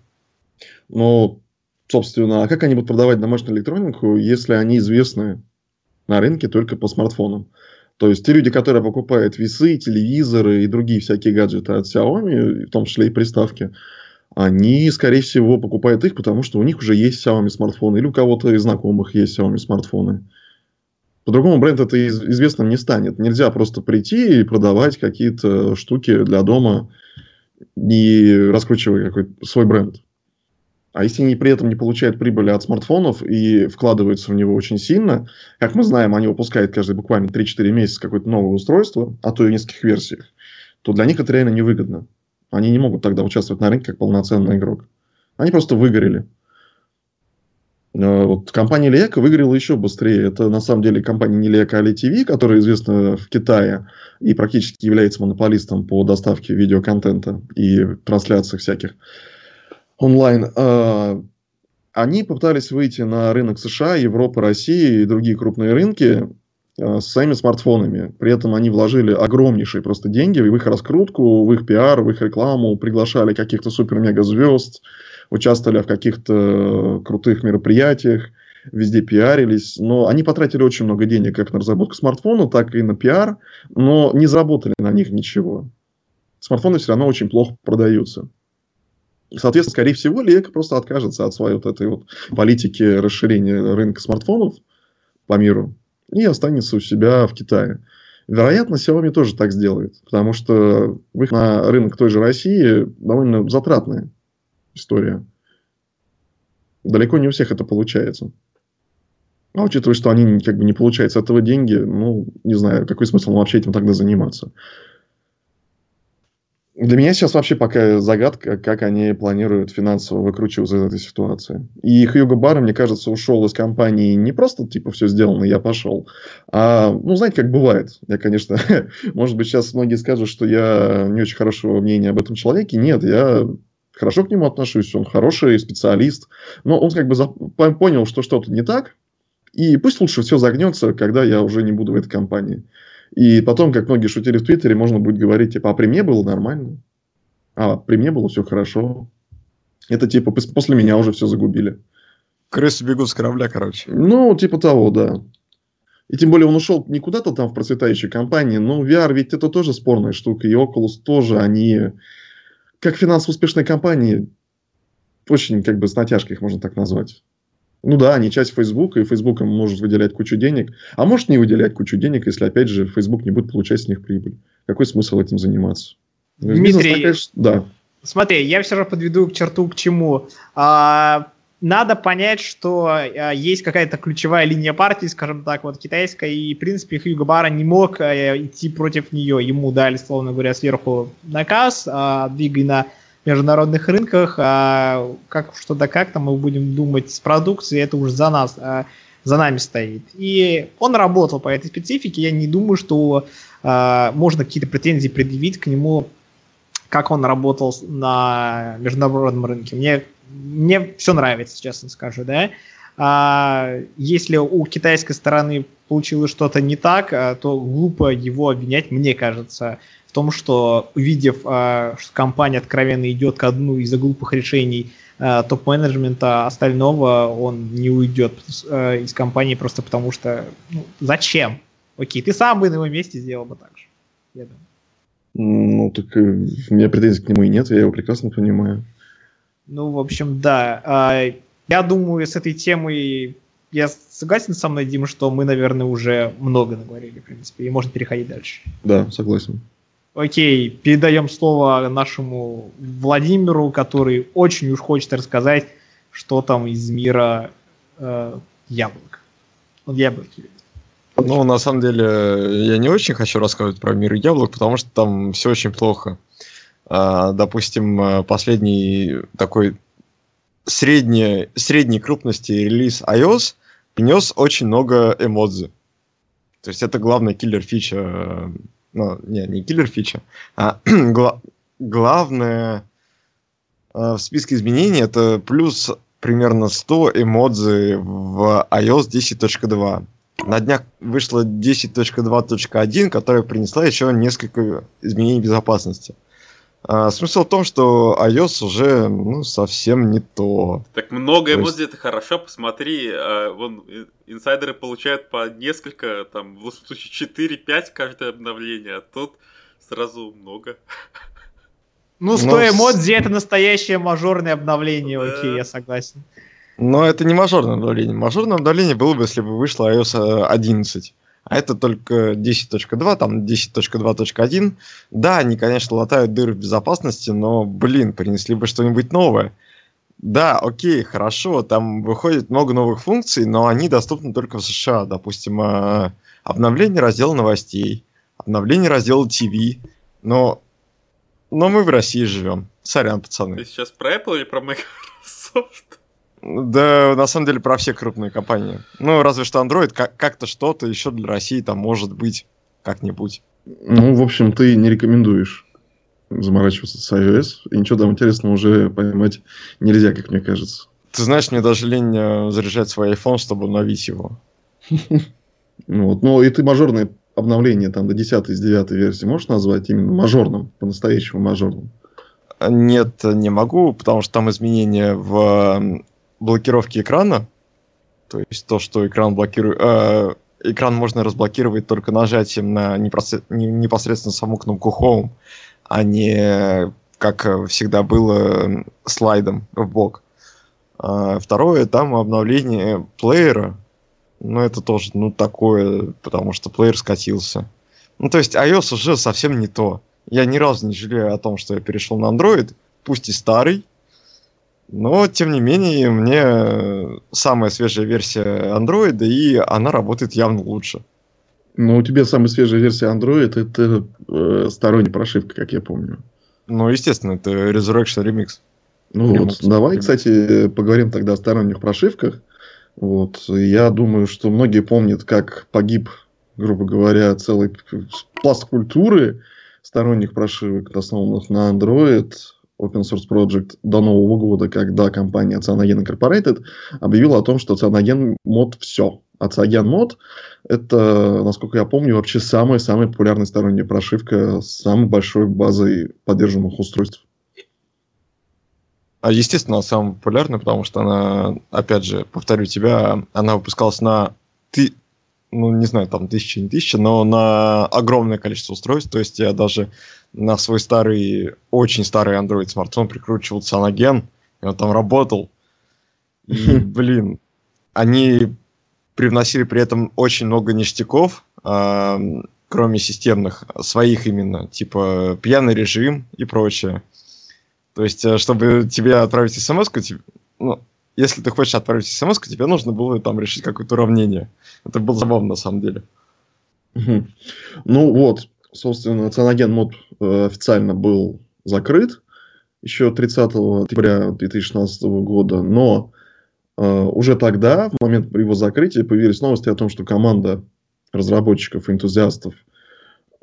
Ну, собственно, а как они будут продавать домашнюю электронику, если они известны на рынке только по смартфонам? То есть те люди, которые покупают весы, телевизоры и другие всякие гаджеты от Xiaomi, в том числе и приставки, они, скорее всего, покупают их, потому что у них уже есть Xiaomi смартфоны, или у кого-то из знакомых есть Xiaomi смартфоны. По-другому бренд это известным не станет. Нельзя просто прийти и продавать какие-то штуки для дома, не раскручивая какой-то свой бренд. А если они при этом не получают прибыли от смартфонов и вкладываются в него очень сильно, как мы знаем, они выпускают каждые буквально 3-4 месяца какое-то новое устройство, а то и в нескольких версиях, то для них это реально невыгодно. Они не могут тогда участвовать на рынке как полноценный игрок. Они просто выгорели. Э, вот компания Лека выиграла еще быстрее. Это на самом деле компания не Лека, а LTV, которая известна в Китае и практически является монополистом по доставке видеоконтента и трансляциях всяких онлайн. Э, они попытались выйти на рынок США, Европы, России и другие крупные рынки э, с своими смартфонами. При этом они вложили огромнейшие просто деньги в их раскрутку, в их пиар, в их рекламу, приглашали каких-то супер-мега звезд, участвовали в каких-то крутых мероприятиях, везде пиарились, но они потратили очень много денег как на разработку смартфона, так и на пиар, но не заработали на них ничего. Смартфоны все равно очень плохо продаются. Соответственно, скорее всего, Лека просто откажется от своей вот этой вот политики расширения рынка смартфонов по миру и останется у себя в Китае. Вероятно, Xiaomi тоже так сделает, потому что выход на рынок той же России довольно затратный история. Далеко не у всех это получается. А учитывая, что они как бы не получают с этого деньги, ну, не знаю, какой смысл вообще этим тогда заниматься. Для меня сейчас вообще пока загадка, как они планируют финансово выкручиваться из этой ситуации. И Хьюго Барр, мне кажется, ушел из компании не просто, типа, все сделано, я пошел, а, ну, знаете, как бывает. Я, конечно, может быть, сейчас многие скажут, что я не очень хорошего мнения об этом человеке. Нет, я хорошо к нему отношусь, он хороший специалист, но он как бы понял, что что-то не так, и пусть лучше все загнется, когда я уже не буду в этой компании. И потом, как многие шутили в Твиттере, можно будет говорить, типа, а при мне было нормально. А при мне было все хорошо. Это типа после меня уже все загубили. Крысы бегут с корабля, короче. Ну, типа того, да. И тем более он ушел не куда-то там в процветающей компании, но VR ведь это тоже спорная штука. И Oculus тоже, они как финансово успешные компании, очень как бы с натяжкой их можно так назвать. Ну да, они часть Facebook, и Facebook может выделять кучу денег, а может не выделять кучу денег, если, опять же, Facebook не будет получать с них прибыль. Какой смысл этим заниматься? Дмитрий, Бизнес, да. смотри, я все равно подведу к черту к чему. А, надо понять, что а, есть какая-то ключевая линия партии, скажем так, вот китайская, и, в принципе, Хьюго Бара не мог а, идти против нее. Ему дали, словно говоря, сверху наказ, а, двигай на международных рынках, а как что да как там мы будем думать с продукцией, это уже за нас, а, за нами стоит. И он работал по этой специфике, я не думаю, что а, можно какие-то претензии предъявить к нему, как он работал на международном рынке. Мне, мне все нравится, честно скажу, да. А, если у китайской стороны получилось что-то не так, а, то глупо его обвинять, мне кажется в том, что увидев, э, что компания откровенно идет к одну из-за глупых решений э, топ-менеджмента остального, он не уйдет э, из компании просто потому что ну, зачем? Окей, ты сам бы на его месте сделал бы так же. Я думаю. Ну, так у меня претензий к нему и нет, я его прекрасно понимаю. Ну, в общем, да. Я думаю, с этой темой я согласен со мной, Дима, что мы, наверное, уже много наговорили, в принципе, и можно переходить дальше. Да, согласен. Окей, передаем слово нашему Владимиру, который очень уж хочет рассказать, что там из мира э, яблок. Он яблоки любит. Ну, на самом деле, я не очень хочу рассказывать про мир яблок, потому что там все очень плохо. А, допустим, последний такой средней, средней крупности релиз iOS принес очень много эмодзи. То есть это главная киллер-фича ну, не, не киллер фича, а гла- главное э, в списке изменений это плюс примерно 100 эмодзи в iOS 10.2. На днях вышла 10.2.1, которая принесла еще несколько изменений безопасности. А, смысл в том, что iOS уже ну, совсем не то. Так много эмодзи есть... это хорошо, посмотри, а, вон инсайдеры получают по несколько, там, в лучшем случае 4-5 каждое обновление, а тут сразу много. Ну, 100 Но... эмодзи это настоящее мажорное обновление, да. окей, я согласен. Но это не мажорное обновление. Мажорное обновление было бы, если бы вышло iOS 11 а это только 10.2, там 10.2.1. Да, они, конечно, латают дыры в безопасности, но, блин, принесли бы что-нибудь новое. Да, окей, хорошо, там выходит много новых функций, но они доступны только в США. Допустим, э, обновление раздела новостей, обновление раздела ТВ, но, но мы в России живем. Сорян, пацаны. Ты сейчас про Apple или про Microsoft? Да, на самом деле про все крупные компании. Ну, разве что Android как- как-то что-то еще для России там может быть как-нибудь. Ну, в общем, ты не рекомендуешь заморачиваться с iOS, и ничего там интересного уже поймать нельзя, как мне кажется. Ты знаешь, мне даже лень э, заряжать свой iPhone, чтобы обновить его. Ну, вот. ну и ты мажорное обновление там до 10 из 9 версии можешь назвать именно мажорным, по-настоящему мажорным? Нет, не могу, потому что там изменения в блокировки экрана, то есть то, что экран блокирует, э, экран можно разблокировать только нажатием на непосредственно саму кнопку Home, а не как всегда было слайдом в бок. А второе, там обновление плеера, но это тоже, ну, такое, потому что плеер скатился. Ну, то есть iOS уже совсем не то. Я ни разу не жалею о том, что я перешел на Android, пусть и старый, Но, тем не менее, мне самая свежая версия Android, и она работает явно лучше. Но у тебя самая свежая версия Android это э, сторонняя прошивка, как я помню. Ну, естественно, это Resurrection Remix. Ну Remix. вот, давай, Remix. кстати, поговорим тогда о сторонних прошивках. Вот, я думаю, что многие помнят, как погиб, грубо говоря, целый пласт культуры сторонних прошивок, основанных на Android, Open Source Project до Нового года, когда компания Cyanogen Incorporated объявила о том, что Cyanogen мод все. А Cyanogen мод это, насколько я помню, вообще самая-самая популярная сторонняя прошивка с самой большой базой поддерживаемых устройств. А, естественно, она самая популярная, потому что она, опять же, повторю тебя, она выпускалась на ты, ну, не знаю, там тысячи, не тысячи, но на огромное количество устройств. То есть я даже на свой старый, очень старый Android смартфон прикручивал Cyanogen, и он там работал. И, блин, они привносили при этом очень много ништяков, а, кроме системных, своих именно, типа пьяный режим и прочее. То есть, э, чтобы тебе отправить смс ну, если ты хочешь отправить смс тебе нужно было там решить какое-то уравнение. Это было забавно на самом деле. Ну вот, собственно, Cyanogen мод э, официально был закрыт еще 30 октября 2016 года, но э, уже тогда, в момент его закрытия, появились новости о том, что команда разработчиков и энтузиастов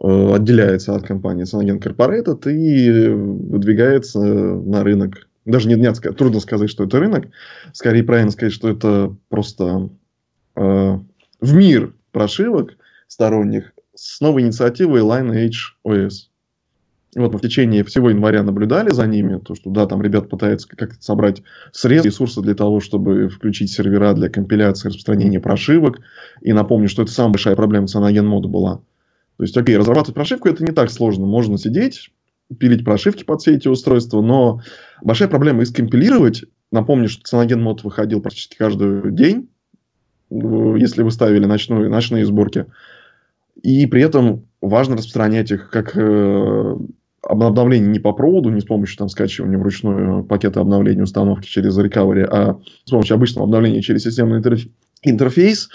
э, отделяется от компании Cyanogen Incorporated и выдвигается на рынок. Даже не, ска- трудно сказать, что это рынок. Скорее правильно сказать, что это просто э, в мир прошивок сторонних с новой инициативой Lineage OS. И вот мы в течение всего января наблюдали за ними, то, что да, там ребят пытаются как-то собрать средства, ресурсы для того, чтобы включить сервера для компиляции и распространения прошивок. И напомню, что это самая большая проблема Cyanogen мода была. То есть, окей, разрабатывать прошивку это не так сложно. Можно сидеть, пилить прошивки под все эти устройства, но большая проблема их скомпилировать. Напомню, что Cyanogen мод выходил практически каждый день, если вы ставили ночную, ночные сборки. И при этом важно распространять их как э, обновление не по проводу, не с помощью там скачивания вручную пакета обновления установки через recovery, а с помощью обычного обновления через системный интерф- интерфейс.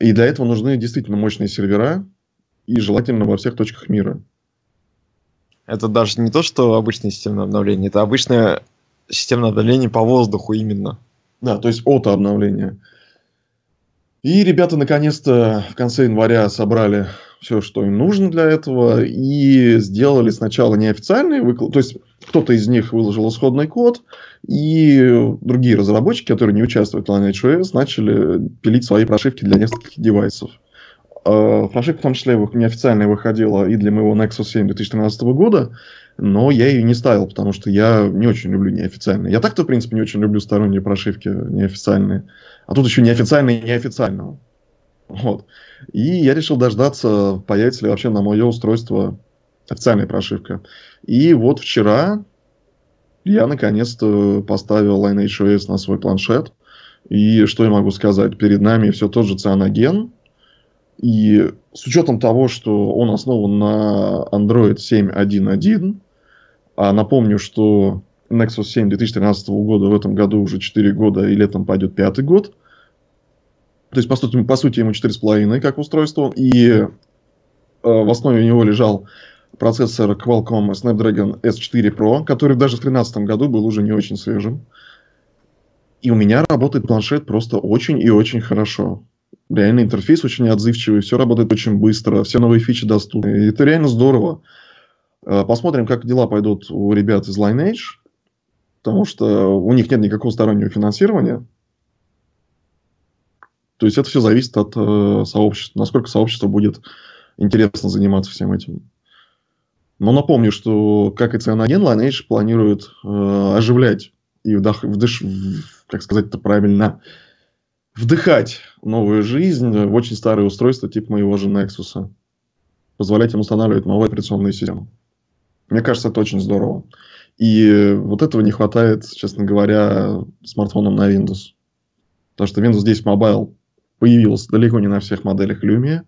И для этого нужны действительно мощные сервера, и желательно во всех точках мира. Это даже не то, что обычное системное обновление, это обычное системное обновление по воздуху именно. Да, то есть ото обновление. И ребята наконец-то в конце января собрали все, что им нужно для этого, и сделали сначала неофициальный выклад, то есть кто-то из них выложил исходный код, и другие разработчики, которые не участвуют в Lineage OS, начали пилить свои прошивки для нескольких девайсов. Э, Прошивка в том числе неофициальная выходила и для моего Nexus 7 2013 года, но я ее не ставил, потому что я не очень люблю неофициальные. Я так-то, в принципе, не очень люблю сторонние прошивки неофициальные. А тут еще неофициальные неофициального. Вот. И я решил дождаться, появится ли вообще на мое устройство официальная прошивка. И вот вчера я наконец-то поставил Lineage OS на свой планшет. И что я могу сказать? Перед нами все тот же Cyanogen. И с учетом того, что он основан на Android 7.1.1, а напомню, что Nexus 7 2013 года в этом году уже 4 года, и летом пойдет пятый год. То есть, по сути, по сути ему 4,5 как устройство. И э, в основе него лежал процессор Qualcomm Snapdragon S4 Pro, который даже в 2013 году был уже не очень свежим. И у меня работает планшет просто очень и очень хорошо. Реально интерфейс очень отзывчивый, все работает очень быстро, все новые фичи доступны. И это реально здорово. Э, Посмотрим, как дела пойдут у ребят из Lineage, потому что у них нет никакого стороннего финансирования. То есть это все зависит от э, сообщества, насколько сообщество будет интересно заниматься всем этим. Но напомню, что, как и Cyanogen, Lineage планирует э, оживлять и вдох, вдыш, в- как сказать это правильно, вдыхать новую жизнь в очень старые устройства типа моего же Nexus. Позволять им устанавливать новые операционные системы. Мне кажется, это очень здорово. И вот этого не хватает, честно говоря, смартфонам на Windows. Потому что Windows 10 Mobile появился далеко не на всех моделях Lumia.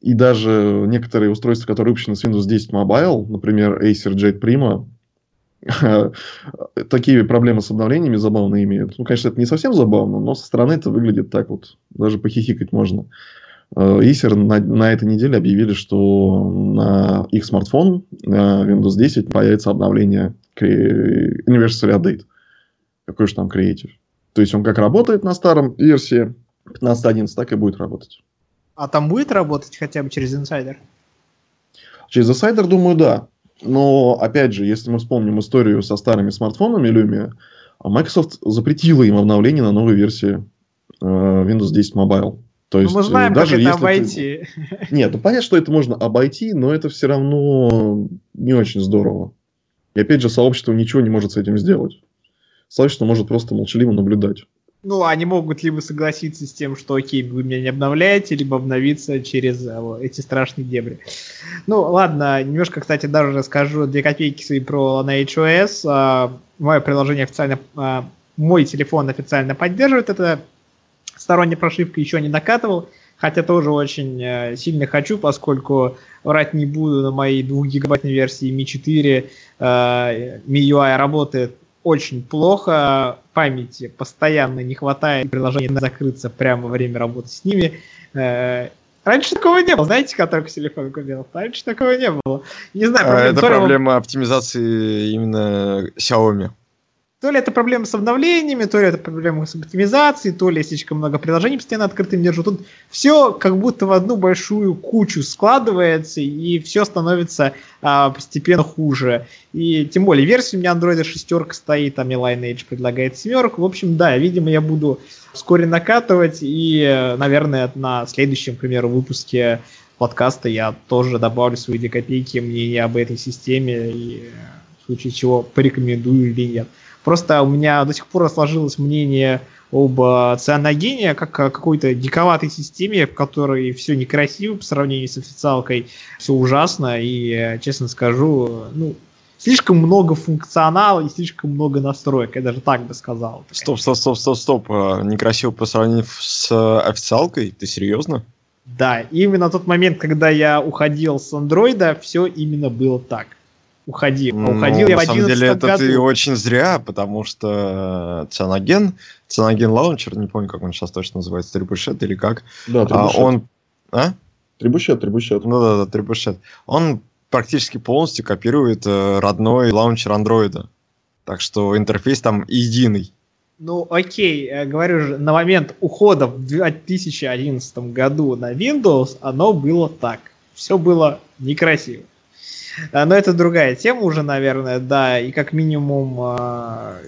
И даже некоторые устройства, которые выпущены с Windows 10 Mobile, например, Acer Jet Primo, такие проблемы с обновлениями забавно имеют. Ну, конечно, это не совсем забавно, но со стороны это выглядит так вот. Даже похихикать можно. Acer на, на этой неделе объявили, что на их смартфон на Windows 10 появится обновление Anniversary Update. Какой же там Creative. То есть он как работает на старом версии 15.11, так и будет работать. А там будет работать хотя бы через инсайдер? Через инсайдер, думаю, да. Но, опять же, если мы вспомним историю со старыми смартфонами Lumia, Microsoft запретила им обновление на новой версии э, Windows 10 Mobile. То есть, мы знаем, даже как это обойти. Ты... Нет, ну понятно, что это можно обойти, но это все равно не очень здорово. И опять же, сообщество ничего не может с этим сделать. Сообщество может просто молчаливо наблюдать. Ну, они могут либо согласиться с тем, что окей, вы меня не обновляете, либо обновиться через э, эти страшные дебри. Ну, ладно, немножко, кстати, даже расскажу две копейки свои про на HOS. А, мое приложение официально, а, мой телефон официально поддерживает это сторонняя прошивка еще не накатывал, хотя тоже очень э, сильно хочу, поскольку врать не буду, на моей 2 гигабайтной версии Mi 4 э, MIUI работает очень плохо, памяти постоянно не хватает, приложение закрыться прямо во время работы с ними. Э, раньше такого не было, знаете, как только телефон купил? Раньше такого не было. Не знаю, проблема. Это проблема оптимизации именно Xiaomi. То ли это проблема с обновлениями, то ли это проблема с оптимизацией, то ли я слишком много приложений постоянно открытым держу. Тут все как будто в одну большую кучу складывается, и все становится а, постепенно хуже. И тем более версия у меня Android шестерка стоит, а мне Lineage предлагает семерку. В общем, да, видимо, я буду вскоре накатывать, и, наверное, на следующем, к примеру, выпуске подкаста я тоже добавлю свои две копейки мнения об этой системе, и в случае чего порекомендую или нет. Просто у меня до сих пор сложилось мнение об э, цианогене как о какой-то диковатой системе, в которой все некрасиво по сравнению с официалкой, все ужасно, и, э, честно скажу, ну, слишком много функционала и слишком много настроек, я даже так бы сказал. Стоп, стоп, стоп, стоп, стоп, а, некрасиво по сравнению с официалкой? Ты серьезно? Да, именно тот момент, когда я уходил с андроида, все именно было так уходил. Ну, уходил я в 11 На самом деле это году. ты очень зря, потому что Cyanogen, Cyanogen launcher, не помню, как он сейчас точно называется, Trebuchet или как. Да, Trebuchet. А, он... А? Trebuchet, Trebuchet. Ну да, да, Trebuchet. Он практически полностью копирует э, родной лаунчер андроида. Так что интерфейс там единый. Ну, окей, я говорю же, на момент ухода в 2011 году на Windows оно было так. Все было некрасиво. А, но это другая тема уже, наверное, да, и как минимум, а,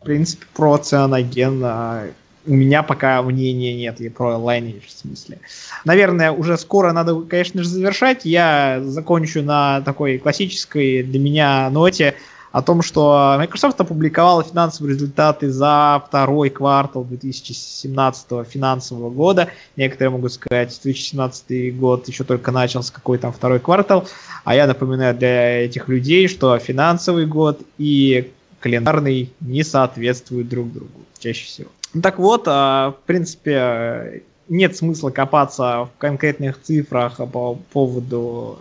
в принципе, про цианоген а, у меня пока мнения нет, и про Lineage в смысле. Наверное, уже скоро надо, конечно же, завершать. Я закончу на такой классической для меня ноте о том, что Microsoft опубликовала финансовые результаты за второй квартал 2017 финансового года. Некоторые могут сказать, 2017 год еще только начался, какой там второй квартал. А я напоминаю для этих людей, что финансовый год и календарный не соответствуют друг другу чаще всего. Так вот, а, в принципе, нет смысла копаться в конкретных цифрах по поводу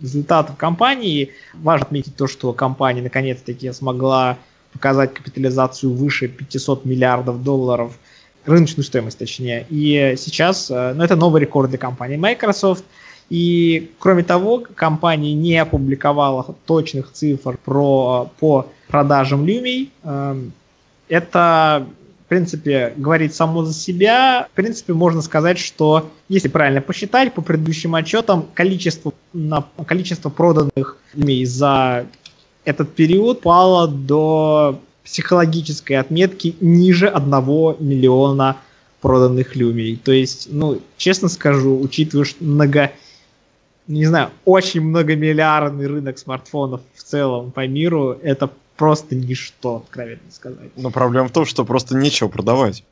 результатов компании. Важно отметить то, что компания наконец-таки смогла показать капитализацию выше 500 миллиардов долларов, рыночную стоимость точнее. И сейчас, э, ну это новый рекорд для компании Microsoft. И кроме того, компания не опубликовала точных цифр про, по продажам Lumia. Эм, это в принципе, говорит само за себя. В принципе, можно сказать, что, если правильно посчитать, по предыдущим отчетам, количество, на, количество проданных имей за этот период пало до психологической отметки ниже 1 миллиона проданных люмий. То есть, ну, честно скажу, учитывая, что много, не знаю, очень многомиллиардный рынок смартфонов в целом по миру, это просто ничто, откровенно сказать. Но проблема в том, что просто нечего продавать.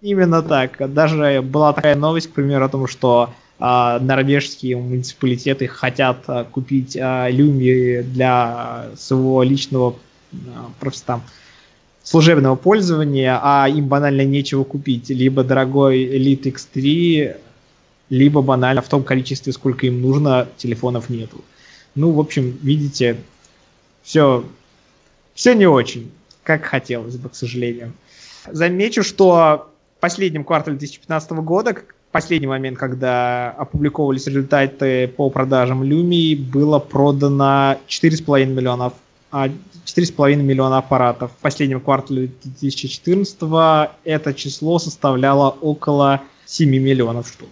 Именно так. Даже была такая новость, к примеру, о том, что а, норвежские муниципалитеты хотят а, купить а, люми для своего личного а, просто там служебного пользования, а им банально нечего купить. Либо дорогой Elite X3, либо банально в том количестве, сколько им нужно, телефонов нету. Ну, в общем, видите, все, все не очень, как хотелось бы, к сожалению. Замечу, что в последнем квартале 2015 года, последний момент, когда опубликовывались результаты по продажам Lumii, было продано 4,5 миллионов 4,5 миллиона аппаратов. В последнем квартале 2014 это число составляло около 7 миллионов штук.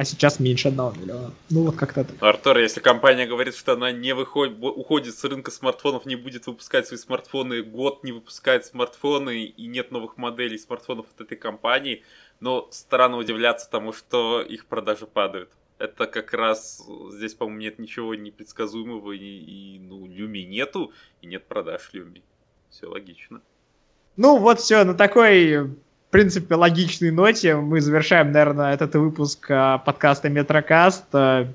А сейчас меньше 1 миллиона. Ну вот как-то так. Артур, если компания говорит, что она не выходит, уходит с рынка смартфонов, не будет выпускать свои смартфоны, год не выпускает смартфоны и нет новых моделей смартфонов от этой компании, но странно удивляться тому, что их продажи падают это как раз здесь, по-моему, нет ничего непредсказуемого, и, и ну, Люми нету, и нет продаж Люми. Все логично. Ну вот все, на такой, в принципе, логичной ноте мы завершаем, наверное, этот выпуск а, подкаста Метрокаст. А,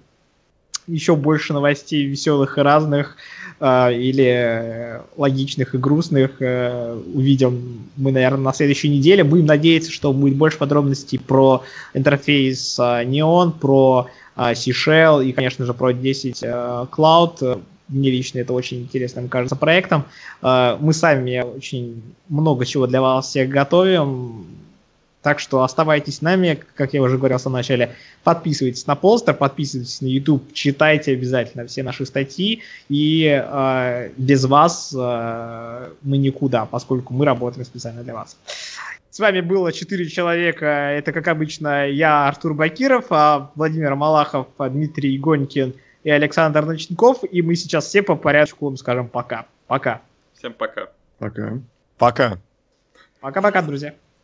Еще больше новостей веселых и разных, а, или логичных и грустных увидим мы, наверное, на следующей неделе. Будем надеяться, что будет больше подробностей про интерфейс Neon, про C-Shell и, конечно же, про 10 Cloud. Мне лично это очень интересным кажется проектом. Мы сами очень много чего для вас всех готовим. Так что оставайтесь с нами, как я уже говорил в самом начале, подписывайтесь на постер, подписывайтесь на YouTube, читайте обязательно все наши статьи, и э, без вас э, мы никуда, поскольку мы работаем специально для вас. С вами было 4 человека, это, как обычно, я, Артур Бакиров, а Владимир Малахов, Дмитрий Гонькин и Александр Ночников, и мы сейчас все по порядку вам скажем пока. Пока. Всем пока. Пока. Пока. Пока-пока, друзья.